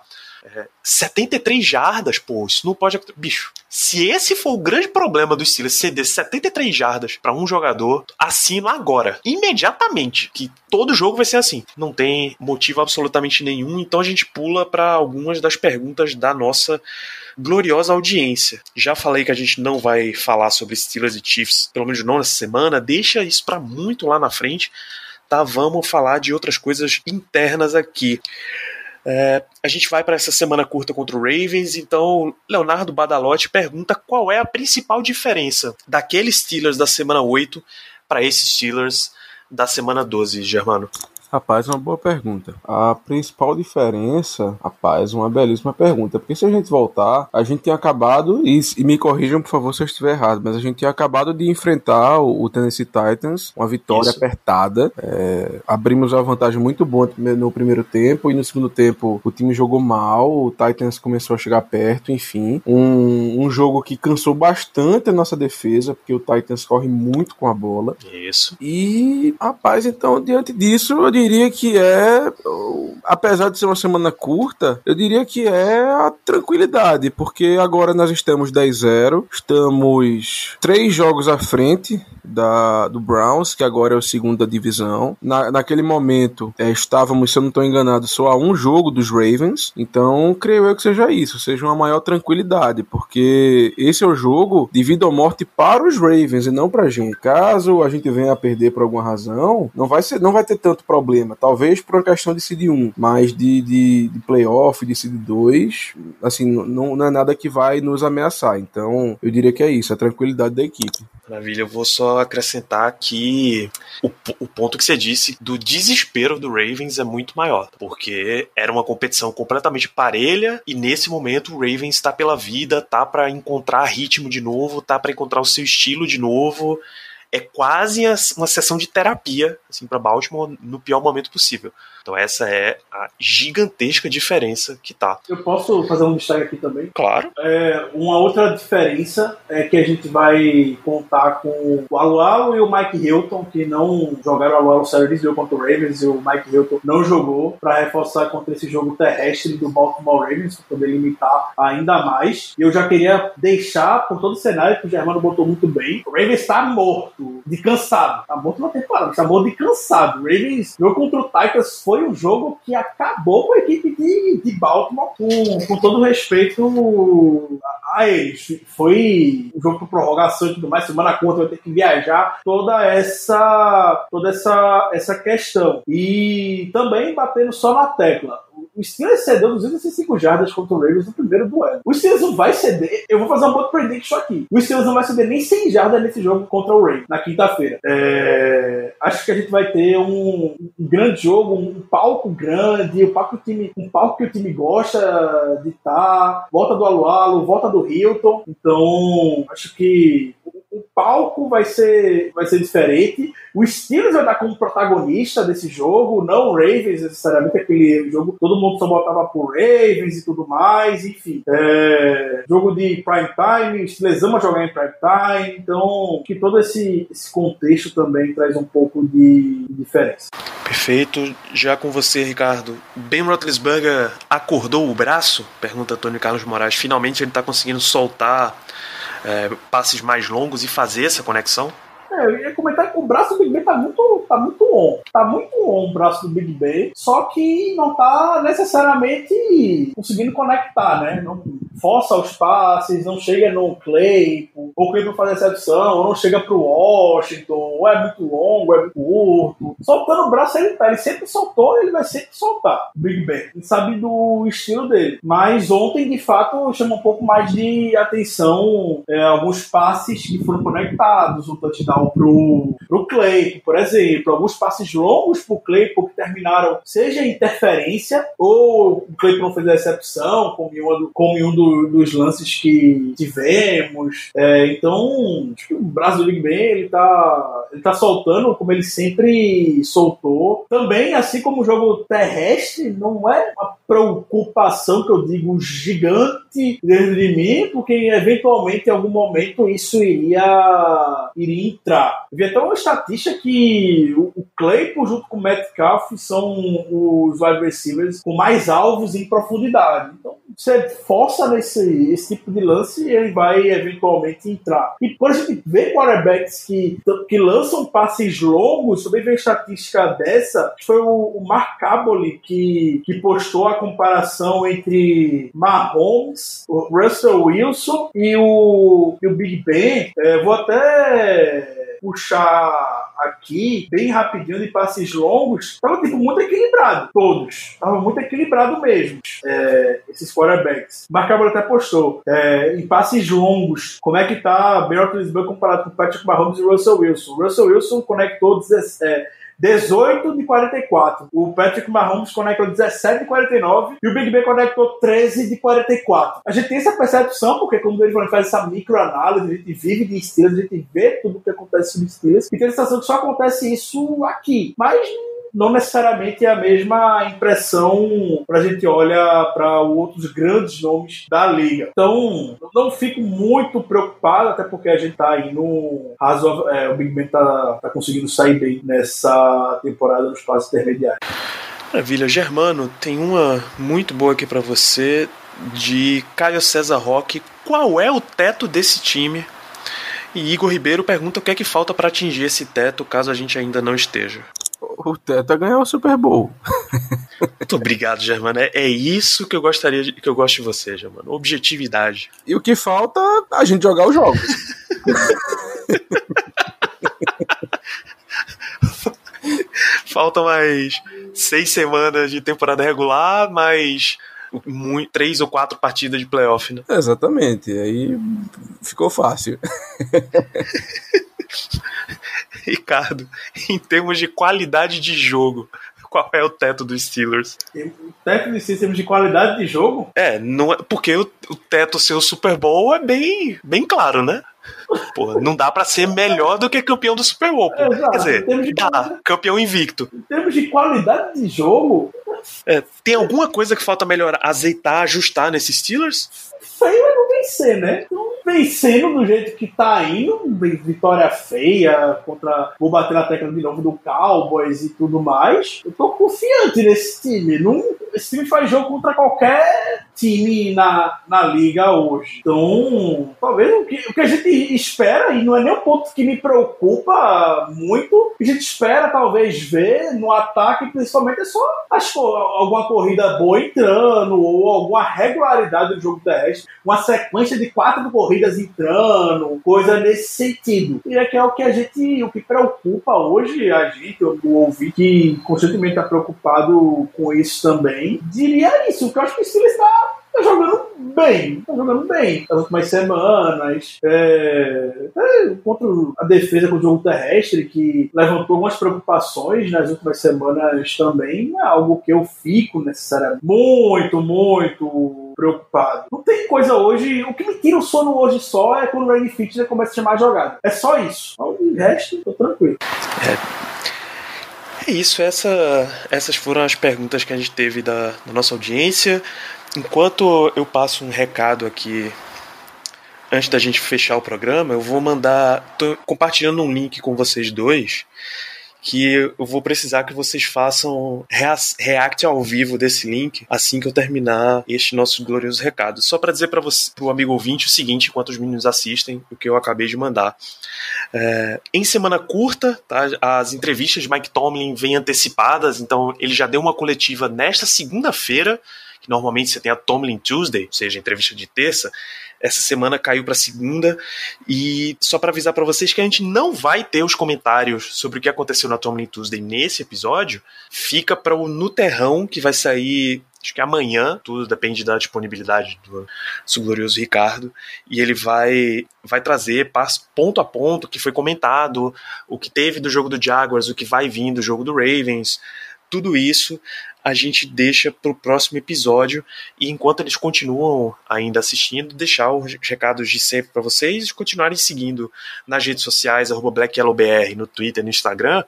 Speaker 1: É, 73 jardas, pô, isso não pode. Bicho, se esse for o grande problema do Steelers, ceder 73 jardas para um jogador, assino agora, imediatamente, que todo jogo vai ser assim. Não tem motivo absolutamente nenhum, então a gente pula para algumas das perguntas da nossa gloriosa audiência. Já falei que a gente não vai falar sobre Steelers e Chiefs, pelo menos não nessa semana, deixa isso para muito lá na frente. Tá, vamos falar de outras coisas internas aqui. É, a gente vai para essa semana curta contra o Ravens, então Leonardo Badalotti pergunta qual é a principal diferença daqueles Steelers da semana 8 para esses Steelers da semana 12, Germano.
Speaker 2: Rapaz, uma boa pergunta. A principal diferença, rapaz, uma belíssima pergunta. Porque se a gente voltar, a gente tinha acabado, e, e me corrijam por favor se eu estiver errado, mas a gente tinha acabado de enfrentar o, o Tennessee Titans, uma vitória Isso. apertada. É, abrimos uma vantagem muito boa no primeiro tempo, e no segundo tempo o time jogou mal, o Titans começou a chegar perto, enfim. Um, um jogo que cansou bastante a nossa defesa, porque o Titans corre muito com a bola.
Speaker 1: Isso.
Speaker 2: E, rapaz, então, diante disso, eu diria que é, apesar de ser uma semana curta, eu diria que é a tranquilidade, porque agora nós estamos 10-0, estamos três jogos à frente da, do Browns, que agora é o segundo da divisão. Na, naquele momento, é, estávamos, se eu não estou enganado, só a um jogo dos Ravens, então creio eu que seja isso, seja uma maior tranquilidade, porque esse é o jogo de vida ou morte para os Ravens e não para a gente. Caso a gente venha a perder por alguma razão, não vai, ser, não vai ter tanto problema problema. Talvez por uma questão de seed 1, mas de, de, de playoff, de seed 2, assim, não, não é nada que vai nos ameaçar. Então, eu diria que é isso, a tranquilidade da equipe.
Speaker 1: Maravilha, eu vou só acrescentar que o, o, ponto que você disse do desespero do Ravens é muito maior, porque era uma competição completamente parelha e nesse momento o Ravens está pela vida, tá para encontrar ritmo de novo, tá para encontrar o seu estilo de novo é quase uma sessão de terapia assim, para Baltimore no pior momento possível. Então essa é a gigantesca diferença que tá.
Speaker 3: Eu posso fazer um destaque aqui também?
Speaker 1: Claro.
Speaker 3: É, uma outra diferença é que a gente vai contar com o Alualo e o Mike Hilton, que não jogaram o Alualo Series contra o Ravens e o Mike Hilton não jogou para reforçar contra esse jogo terrestre do Baltimore Ravens, para poder limitar ainda mais. E eu já queria deixar por todo o cenário que o Germano botou muito bem. O Ravens está morto, de cansado. Está morto na temporada, está morto de cansado. O Ravens, jogo contra o Titans foi um jogo que acabou com a equipe de, de Baltimore, com, com todo respeito a, a eles. Foi um jogo por prorrogação e tudo mais, semana conta vai ter que viajar, toda essa toda essa, essa questão. E também batendo só na tecla o Steelers cedeu 205 jardas contra o Ravens no primeiro duelo. O Steelers não vai ceder. Eu vou fazer um ponto prediction aqui. O Steelers não vai ceder nem 100 jardas nesse jogo contra o Ravens, na quinta-feira. É... Acho que a gente vai ter um, um, grande jogo, um palco grande, um palco, que o time, um palco que o time gosta de estar. Tá. Volta do Alualo, volta do Hilton. Então, acho que palco vai ser, vai ser diferente. O Steelers vai estar como protagonista desse jogo, não o Ravens necessariamente, aquele jogo todo mundo só botava pro Ravens e tudo mais, enfim. É, jogo de prime time, o Steelers ama jogar em prime time, então que todo esse, esse contexto também traz um pouco de diferença.
Speaker 1: Perfeito. Já com você, Ricardo. Ben Roethlisberger acordou o braço? Pergunta Antônio Carlos Moraes. Finalmente ele está conseguindo soltar é, passes mais longos e fazer essa conexão?
Speaker 3: É, eu ia comentar que o braço do Big Ben tá muito, tá muito on. Tá muito on o braço do Big Ben, só que não tá necessariamente conseguindo conectar, né? Não força os passes, não chega no Claypool, ou Claypool faz recepção, ou não chega pro Washington, ou é muito longo, é muito curto. Soltando o braço ele tá, ele sempre soltou, ele vai sempre soltar. Big Ben. Ele sabe do estilo dele. Mas ontem, de fato, chama um pouco mais de atenção é, alguns passes que foram conectados, o touchdown pro, pro Claypool, por exemplo, alguns passes longos pro Claypool que terminaram seja interferência ou o Claypool não fez a recepção, como em um, como em um do, dos lances que tivemos. É, então, acho que o do Big Ben ele tá, ele tá soltando como ele sempre soltou. Também, assim como o jogo terrestre, não é uma preocupação que eu digo gigante dentro de mim, porque eventualmente em algum momento isso iria, iria entrar. Vi até uma estatística que o Claypool junto com o Metcalf são os wide receivers com mais alvos em profundidade. Então, você força nesse esse tipo de lance e ele vai eventualmente entrar. E quando a gente vê quarterbacks que, que lançam passes longos, também vê estatística dessa, foi o, o Mark Caboli que, que postou a comparação entre Mahomes, o Russell Wilson e o, e o Big Ben. É, vou até puxar aqui, bem rapidinho, de passes longos, tava tipo, muito equilibrado, todos. Tava muito equilibrado mesmo, é, esses quarterbacks. Mark até postou, é, em passes longos, como é que tá Ben Roethlisberger comparado com Patrick Mahomes e Russell Wilson. Russell Wilson conectou 17, é, 18 de 44. O Patrick Mahomes conectou 17 de 49 e o Big Ben conectou 13 de 44. A gente tem essa percepção, porque quando ele faz essa microanálise, a gente vive de Steelers, a gente vê tudo o que acontece no Steelers, e tem a sensação que só acontece isso aqui. Mas não necessariamente é a mesma impressão para a gente olha para outros grandes nomes da liga. Então, não fico muito preocupado, até porque a gente está aí no razoável. É, o Big Ben está tá conseguindo sair bem nessa temporada nos passos intermediários.
Speaker 1: Maravilha, Germano, tem uma muito boa aqui para você de Caio César Roque. Qual é o teto desse time? E Igor Ribeiro pergunta o que é que falta para atingir esse teto, caso a gente ainda não esteja
Speaker 2: o Teto é ganhar o Super Bowl.
Speaker 1: Muito obrigado, Germano. É, é, isso que eu gostaria de, que eu gosto de você, Germano. Objetividade.
Speaker 2: E o que falta a gente jogar os jogos. <laughs>
Speaker 1: Faltam mais seis semanas de temporada regular, mais muito, três ou quatro partidas de playoff, né?
Speaker 2: Exatamente. Aí ficou fácil. <laughs>
Speaker 1: Ricardo, <laughs> em termos de qualidade de jogo, qual é o teto dos Steelers?
Speaker 3: O teto dos Steelers de qualidade de jogo?
Speaker 1: É, não é porque o, o teto seu Super Bowl é bem, bem claro, né? Pô, não dá para ser melhor do que campeão do Super Bowl. Exato, Quer dizer, dá, campeão invicto.
Speaker 3: Em termos de qualidade de jogo.
Speaker 1: É, tem alguma coisa que falta melhorar, azeitar, ajustar nesses Steelers?
Speaker 3: Feio é não vencer, né? Então, vencendo do jeito que tá indo, vitória feia contra. Vou bater na tecla de novo do Cowboys e tudo mais. Eu tô confiante nesse time. Não, esse time faz jogo contra qualquer time na, na liga hoje. Então, talvez o que, o que a gente espera, e não é nem um ponto que me preocupa muito, a gente espera talvez ver no ataque, principalmente, é só acho, alguma corrida boa entrando, ou alguma regularidade do jogo terrestre, uma sequência de quatro corridas entrando, coisa nesse sentido. E é que é o que a gente, o que preocupa hoje a gente, eu ouvi que constantemente está preocupado com isso também. Diria isso, que eu acho que o Steelers está tá jogando bem, tá jogando bem nas últimas semanas. É, é, contra a defesa com o jogo terrestre, que levantou algumas preocupações nas últimas semanas também, é algo que eu fico necessariamente muito, muito preocupado. Não tem coisa hoje. O que me tira o sono hoje só é quando o Randy Fitner começa a chamar a jogada. É só isso. O resto, tô tranquilo.
Speaker 1: É. É isso, essa, essas foram as perguntas que a gente teve da, da nossa audiência. Enquanto eu passo um recado aqui antes da gente fechar o programa, eu vou mandar. Tô compartilhando um link com vocês dois que eu vou precisar que vocês façam react ao vivo desse link assim que eu terminar este nosso glorioso recado. Só para dizer para o amigo ouvinte, o seguinte, enquanto os meninos assistem o que eu acabei de mandar. É, em semana curta, tá, as entrevistas de Mike Tomlin vêm antecipadas, então ele já deu uma coletiva nesta segunda-feira que normalmente você tem a Tomlin Tuesday, ou seja, entrevista de terça, essa semana caiu para segunda e só para avisar para vocês que a gente não vai ter os comentários sobre o que aconteceu na Tomlin Tuesday nesse episódio, fica para o No Terrão que vai sair acho que amanhã, tudo depende da disponibilidade do seu glorioso Ricardo, e ele vai vai trazer ponto a ponto o que foi comentado, o que teve do jogo do Jaguars, o que vai vir do jogo do Ravens, tudo isso a gente deixa para o próximo episódio e enquanto eles continuam ainda assistindo, deixar os recados de sempre para vocês continuarem seguindo nas redes sociais, BlackYellowBR, no Twitter, no Instagram,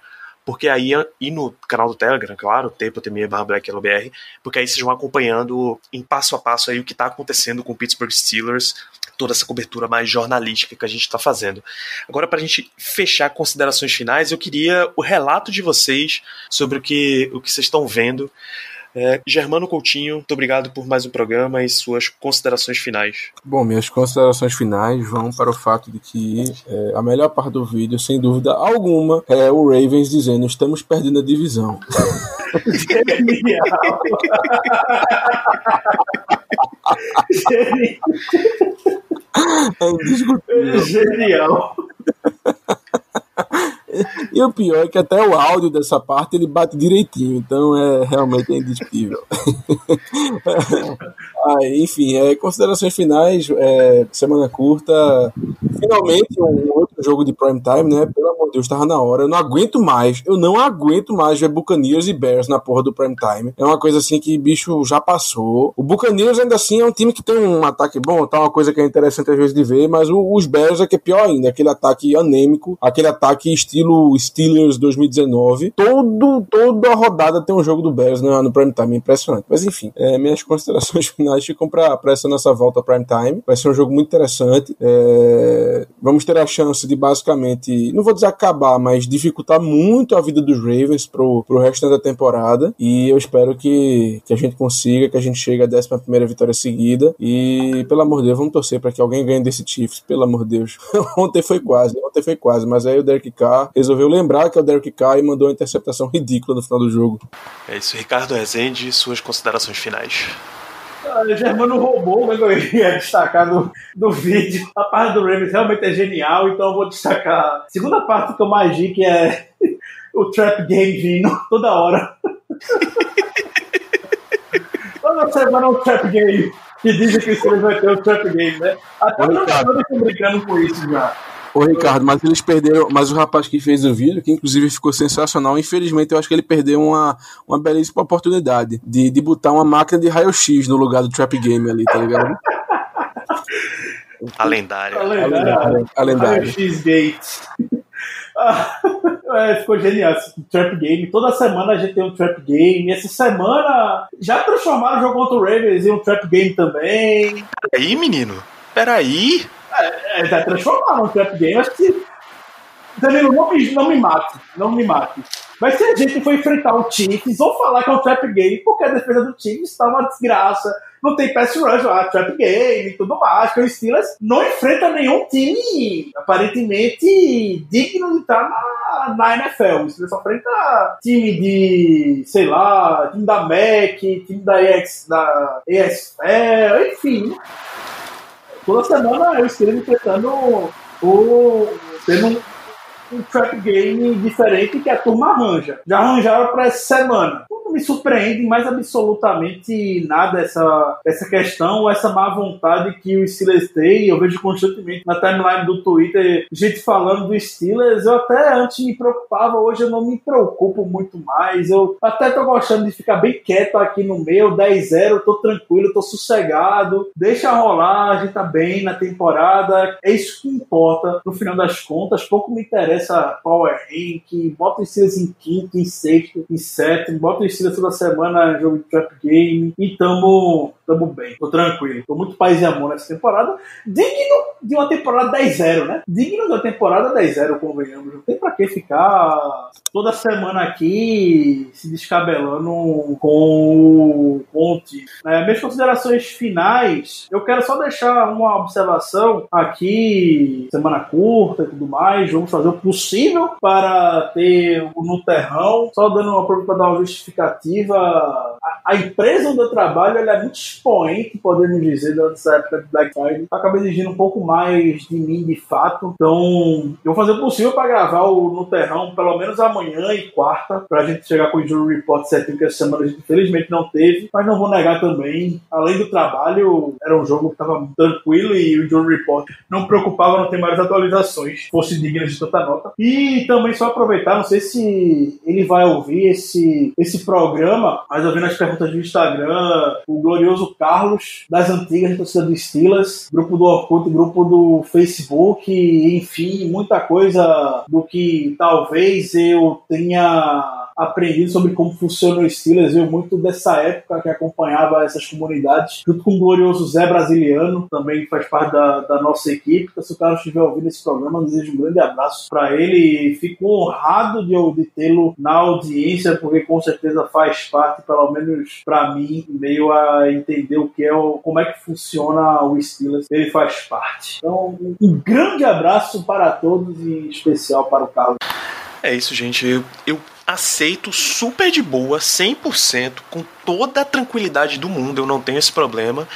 Speaker 1: porque aí, e no canal do Telegram, claro, t.me barra BlackYellowBR, porque aí vocês vão acompanhando em passo a passo aí o que está acontecendo com o Pittsburgh Steelers toda essa cobertura mais jornalística que a gente está fazendo. Agora, para a gente fechar considerações finais, eu queria o relato de vocês sobre o que, o que vocês estão vendo. É, Germano Coutinho, muito obrigado por mais um programa e suas considerações finais.
Speaker 2: Bom, minhas considerações finais vão para o fato de que é, a melhor parte do vídeo, sem dúvida alguma, é o Ravens dizendo: estamos perdendo a divisão. Genial!
Speaker 3: Genial! É <laughs> Genial. <laughs>
Speaker 2: E o pior é que até o áudio dessa parte ele bate direitinho, então é realmente indiscutível. <laughs> ah, enfim, é, considerações finais, é, semana curta, finalmente um outro jogo de prime time, né? Pelo amor de Deus, tava na hora. Eu não aguento mais, eu não aguento mais ver Buccaneers e Bears na porra do prime time. É uma coisa assim que bicho já passou. O Buccaneers ainda assim é um time que tem um ataque bom, tá uma coisa que é interessante às vezes de ver, mas o, os Bears é que é pior ainda, aquele ataque anêmico, aquele ataque estilo Steelers 2019. Todo, toda a rodada tem um jogo do Bears no, no prime time, impressionante. Mas enfim, é, minhas <laughs> considerações finais ficam para essa nossa volta prime time. Vai ser um jogo muito interessante. É, vamos ter a chance de basicamente, não vou dizer acabar, mas dificultar muito a vida dos Ravens pro, pro resto da temporada. E eu espero que, que a gente consiga, que a gente chegue à 11 primeira vitória seguida. E, pelo amor de Deus, vamos torcer para que alguém ganhe desse Chiefs, pelo amor de Deus. <laughs> ontem foi quase, ontem foi quase, mas aí o Derek Carr resolveu lembrar que é o Derek Carr e mandou uma interceptação ridícula no final do jogo.
Speaker 1: É isso, Ricardo Rezende, suas considerações finais.
Speaker 3: O Germano roubou, mas eu ia destacar do, do vídeo. A parte do Ravens realmente é genial, então eu vou destacar a segunda parte que eu mais vi, que é o Trap Game vindo toda hora. <laughs> toda semana é um Trap Game. Que dizem que o vai ter o Trap Game, né? Até os jogadores estão brincando com isso já.
Speaker 2: Ô Ricardo, mas eles perderam. Mas o rapaz que fez o vídeo, que inclusive ficou sensacional, infelizmente eu acho que ele perdeu uma, uma belíssima oportunidade de, de botar uma máquina de raio-x no lugar do Trap Game ali, tá ligado?
Speaker 1: A lendária.
Speaker 3: A
Speaker 2: A
Speaker 3: lendária.
Speaker 2: lendária. A lendária.
Speaker 3: X-Gates. <laughs> é, ficou genial esse Trap Game. Toda semana a gente tem um Trap Game. Essa semana já transformaram o jogo contra o Ravens em um Trap Game também.
Speaker 1: Peraí, menino. Peraí.
Speaker 3: É, já transformaram um Trap Game. Acho que. Danilo, não me, não me mate. Não me mate. Mas se a gente for enfrentar o Chiefs ou falar que é um Trap Game, porque a defesa do Chiefs está uma desgraça. Não tem pass rush, ah, trap game e tudo mais. Que o Steelers não enfrenta nenhum time aparentemente digno de estar na, na NFL. O Steelers só enfrenta time de, sei lá, time da MEC, time da, EX, da ESFL, enfim. Toda semana eu Steelers enfrentando o. tendo um, trap game diferente que a turma arranja. Já arranjaram para essa semana. Não me surpreende mais absolutamente nada essa, essa questão, essa má vontade que o Steelers tem. Eu vejo constantemente na timeline do Twitter gente falando do Steelers. Eu até antes me preocupava, hoje eu não me preocupo muito mais. Eu até tô gostando de ficar bem quieto aqui no meu, 10-0, tô tranquilo, tô sossegado. Deixa rolar, a gente tá bem na temporada. É isso que importa no final das contas. Pouco me interessa Power Rank, bota os Steelers em quinto, em sexto, em sétimo, bota os Steelers toda semana jogo de trap game e tamo, tamo bem, tô tranquilo. Tô muito paz e amor nessa temporada. Digno de uma temporada 10-0, né? Digno de uma temporada 10-0, convenhamos. Não tem pra que ficar toda semana aqui se descabelando com, o time. É, minhas considerações finais, eu quero só deixar uma observação aqui, semana curta e tudo mais. Vamos fazer o possível para ter no terrão, só dando uma para dar uma justificativa. A, empresa onde eu trabalho ela é muito expoente, podemos dizer, durante essa época de Black Friday. Acaba exigindo um pouco mais de mim, de fato. Então, eu vou fazer o possível para gravar o no terrão, pelo menos amanhã e quarta, para a gente chegar com o Jury Report certinho, que essa semana a gente infelizmente não teve. Mas não vou negar também, além do trabalho, era um jogo que estava tranquilo e o Jury Report não preocupava não ter mais atualizações, fosse digno de tanta nota. E também só aproveitar, não sei se ele vai ouvir esse, esse programa, mas eu vi nas perguntas do Instagram, o glorioso Carlos, das antigas torcida do Steelers, grupo do Orkut, grupo do Facebook, enfim, muita coisa do que talvez eu tenha aprendido sobre como funciona o Steelers, eu muito dessa época que acompanhava essas comunidades, junto com o glorioso Zé Brasiliano, também faz parte da, da nossa equipe. Então, se o Carlos estiver ouvindo esse programa, desejo um grande abraço para ele. Fico honrado de, de tê-lo na audiência, porque com certeza faz parte, pelo menos para mim, meio a entender o que é o, como é que funciona o Steelers. Ele faz parte. Então, um grande abraço para todos e em especial para o Carlos.
Speaker 1: É isso, gente. Eu, eu aceito super de boa, 100%, com toda a tranquilidade do mundo, eu não tenho esse problema,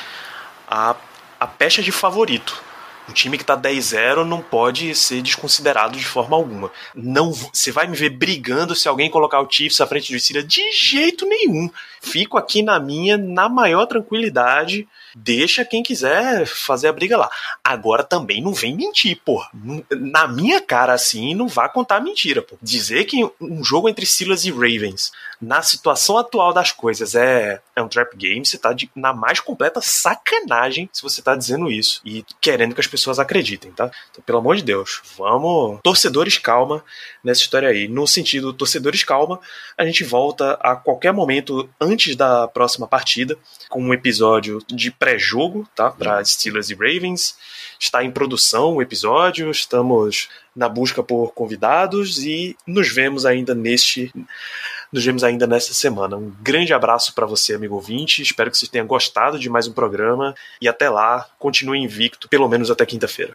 Speaker 1: a, a pecha de favorito. Um time que tá 10-0 não pode ser desconsiderado de forma alguma. Não, você vai me ver brigando se alguém colocar o Chiefs à frente do Steelers de jeito nenhum. Fico aqui na minha, na maior tranquilidade. Deixa quem quiser fazer a briga lá. Agora também não vem mentir, pô. Na minha cara assim, não vá contar mentira, pô. Dizer que um jogo entre Steelers e Ravens, na situação atual das coisas, é, é um trap game, você tá de, na mais completa sacanagem se você tá dizendo isso e querendo que as pessoas acreditem, tá? Então, pelo amor de Deus, vamos. Torcedores, calma nessa história aí. No sentido, torcedores, calma, a gente volta a qualquer momento antes da próxima partida com um episódio de pré-jogo, tá? Para Steelers e Ravens. Está em produção o episódio, estamos na busca por convidados e nos vemos ainda neste nos vemos ainda nesta semana. Um grande abraço para você, amigo ouvinte. Espero que você tenha gostado de mais um programa e até lá, continue invicto, pelo menos até quinta-feira.